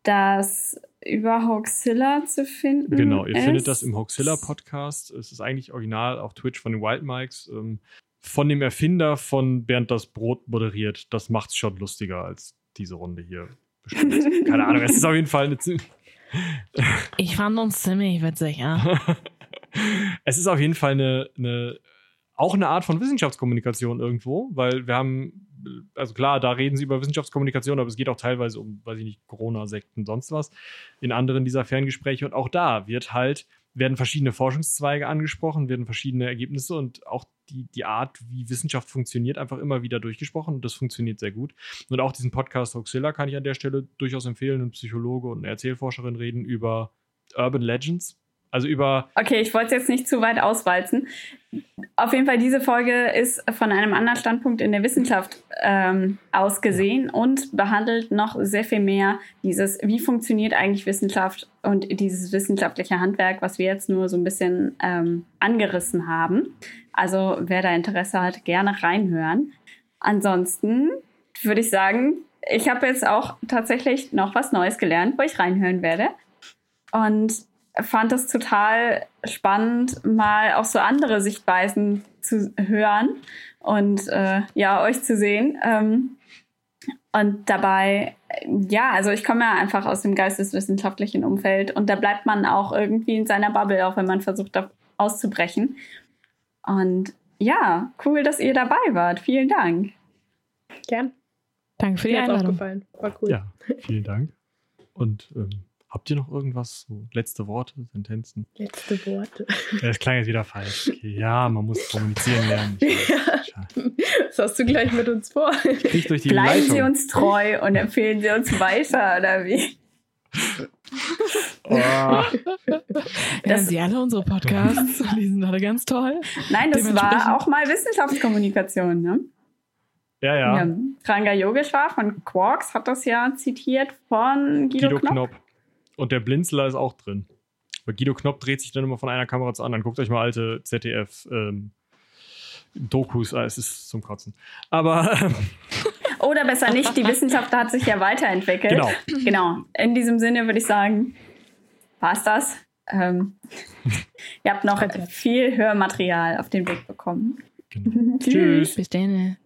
das über Hoaxilla zu finden. Genau, ihr ist. findet das im Hoaxilla Podcast. Es ist eigentlich original auf Twitch von den Wild Mikes. Ähm, von dem Erfinder von Bernd das Brot moderiert. Das macht es schon lustiger als diese Runde hier. Bestimmt. Keine Ahnung, es ist auf jeden Fall eine. ich fand uns ziemlich witzig, ja. es ist auf jeden Fall eine, eine, auch eine Art von Wissenschaftskommunikation irgendwo, weil wir haben, also klar, da reden sie über Wissenschaftskommunikation, aber es geht auch teilweise um, weiß ich nicht, Corona-Sekten, sonst was, in anderen dieser Ferngespräche. Und auch da wird halt werden verschiedene Forschungszweige angesprochen, werden verschiedene Ergebnisse und auch die, die Art, wie Wissenschaft funktioniert, einfach immer wieder durchgesprochen und das funktioniert sehr gut. Und auch diesen Podcast Hoaxilla kann ich an der Stelle durchaus empfehlen. Ein Psychologe und eine Erzählforscherin reden über Urban Legends, also über. Okay, ich wollte es jetzt nicht zu weit auswalzen. Auf jeden Fall, diese Folge ist von einem anderen Standpunkt in der Wissenschaft ähm, ausgesehen und behandelt noch sehr viel mehr dieses, wie funktioniert eigentlich Wissenschaft und dieses wissenschaftliche Handwerk, was wir jetzt nur so ein bisschen ähm, angerissen haben. Also wer da Interesse hat, gerne reinhören. Ansonsten würde ich sagen, ich habe jetzt auch tatsächlich noch was Neues gelernt, wo ich reinhören werde. Und fand es total spannend, mal auch so andere Sichtweisen zu hören und äh, ja, euch zu sehen. Ähm, und dabei, ja, also ich komme ja einfach aus dem geisteswissenschaftlichen Umfeld und da bleibt man auch irgendwie in seiner Bubble, auch wenn man versucht, da auszubrechen. Und ja, cool, dass ihr dabei wart. Vielen Dank. Gern. Danke für die Mir Einladung. Aufgefallen. War cool. Ja, vielen Dank. Und ähm, Habt ihr noch irgendwas? So letzte Worte, Sentenzen? Letzte Worte. Das klang jetzt wieder falsch. Okay, ja, man muss kommunizieren lernen. Ja. Was hast du gleich mit uns vor? Durch die Bleiben Leitung. Sie uns treu und empfehlen Sie uns weiter, oder wie? Oh. Hören Sie alle unsere Podcasts. Die sind alle ganz toll. Nein, das war auch mal Wissenschaftskommunikation, ne? Ja, ja. ja. Ranga Yogeshwar von Quarks hat das ja zitiert von Guido, Guido Knopp. Knopp. Und der Blinzler ist auch drin. Weil Guido Knopp dreht sich dann immer von einer Kamera zur anderen. Guckt euch mal alte ZDF ähm, Dokus, ah, es ist zum Kotzen. Aber. Ähm, Oder besser nicht, die Wissenschaft hat sich ja weiterentwickelt. Genau. Genau. In diesem Sinne würde ich sagen, war's das. Ähm, ihr habt noch viel Hörmaterial auf den Weg bekommen. Genau. Tschüss. Bis dann.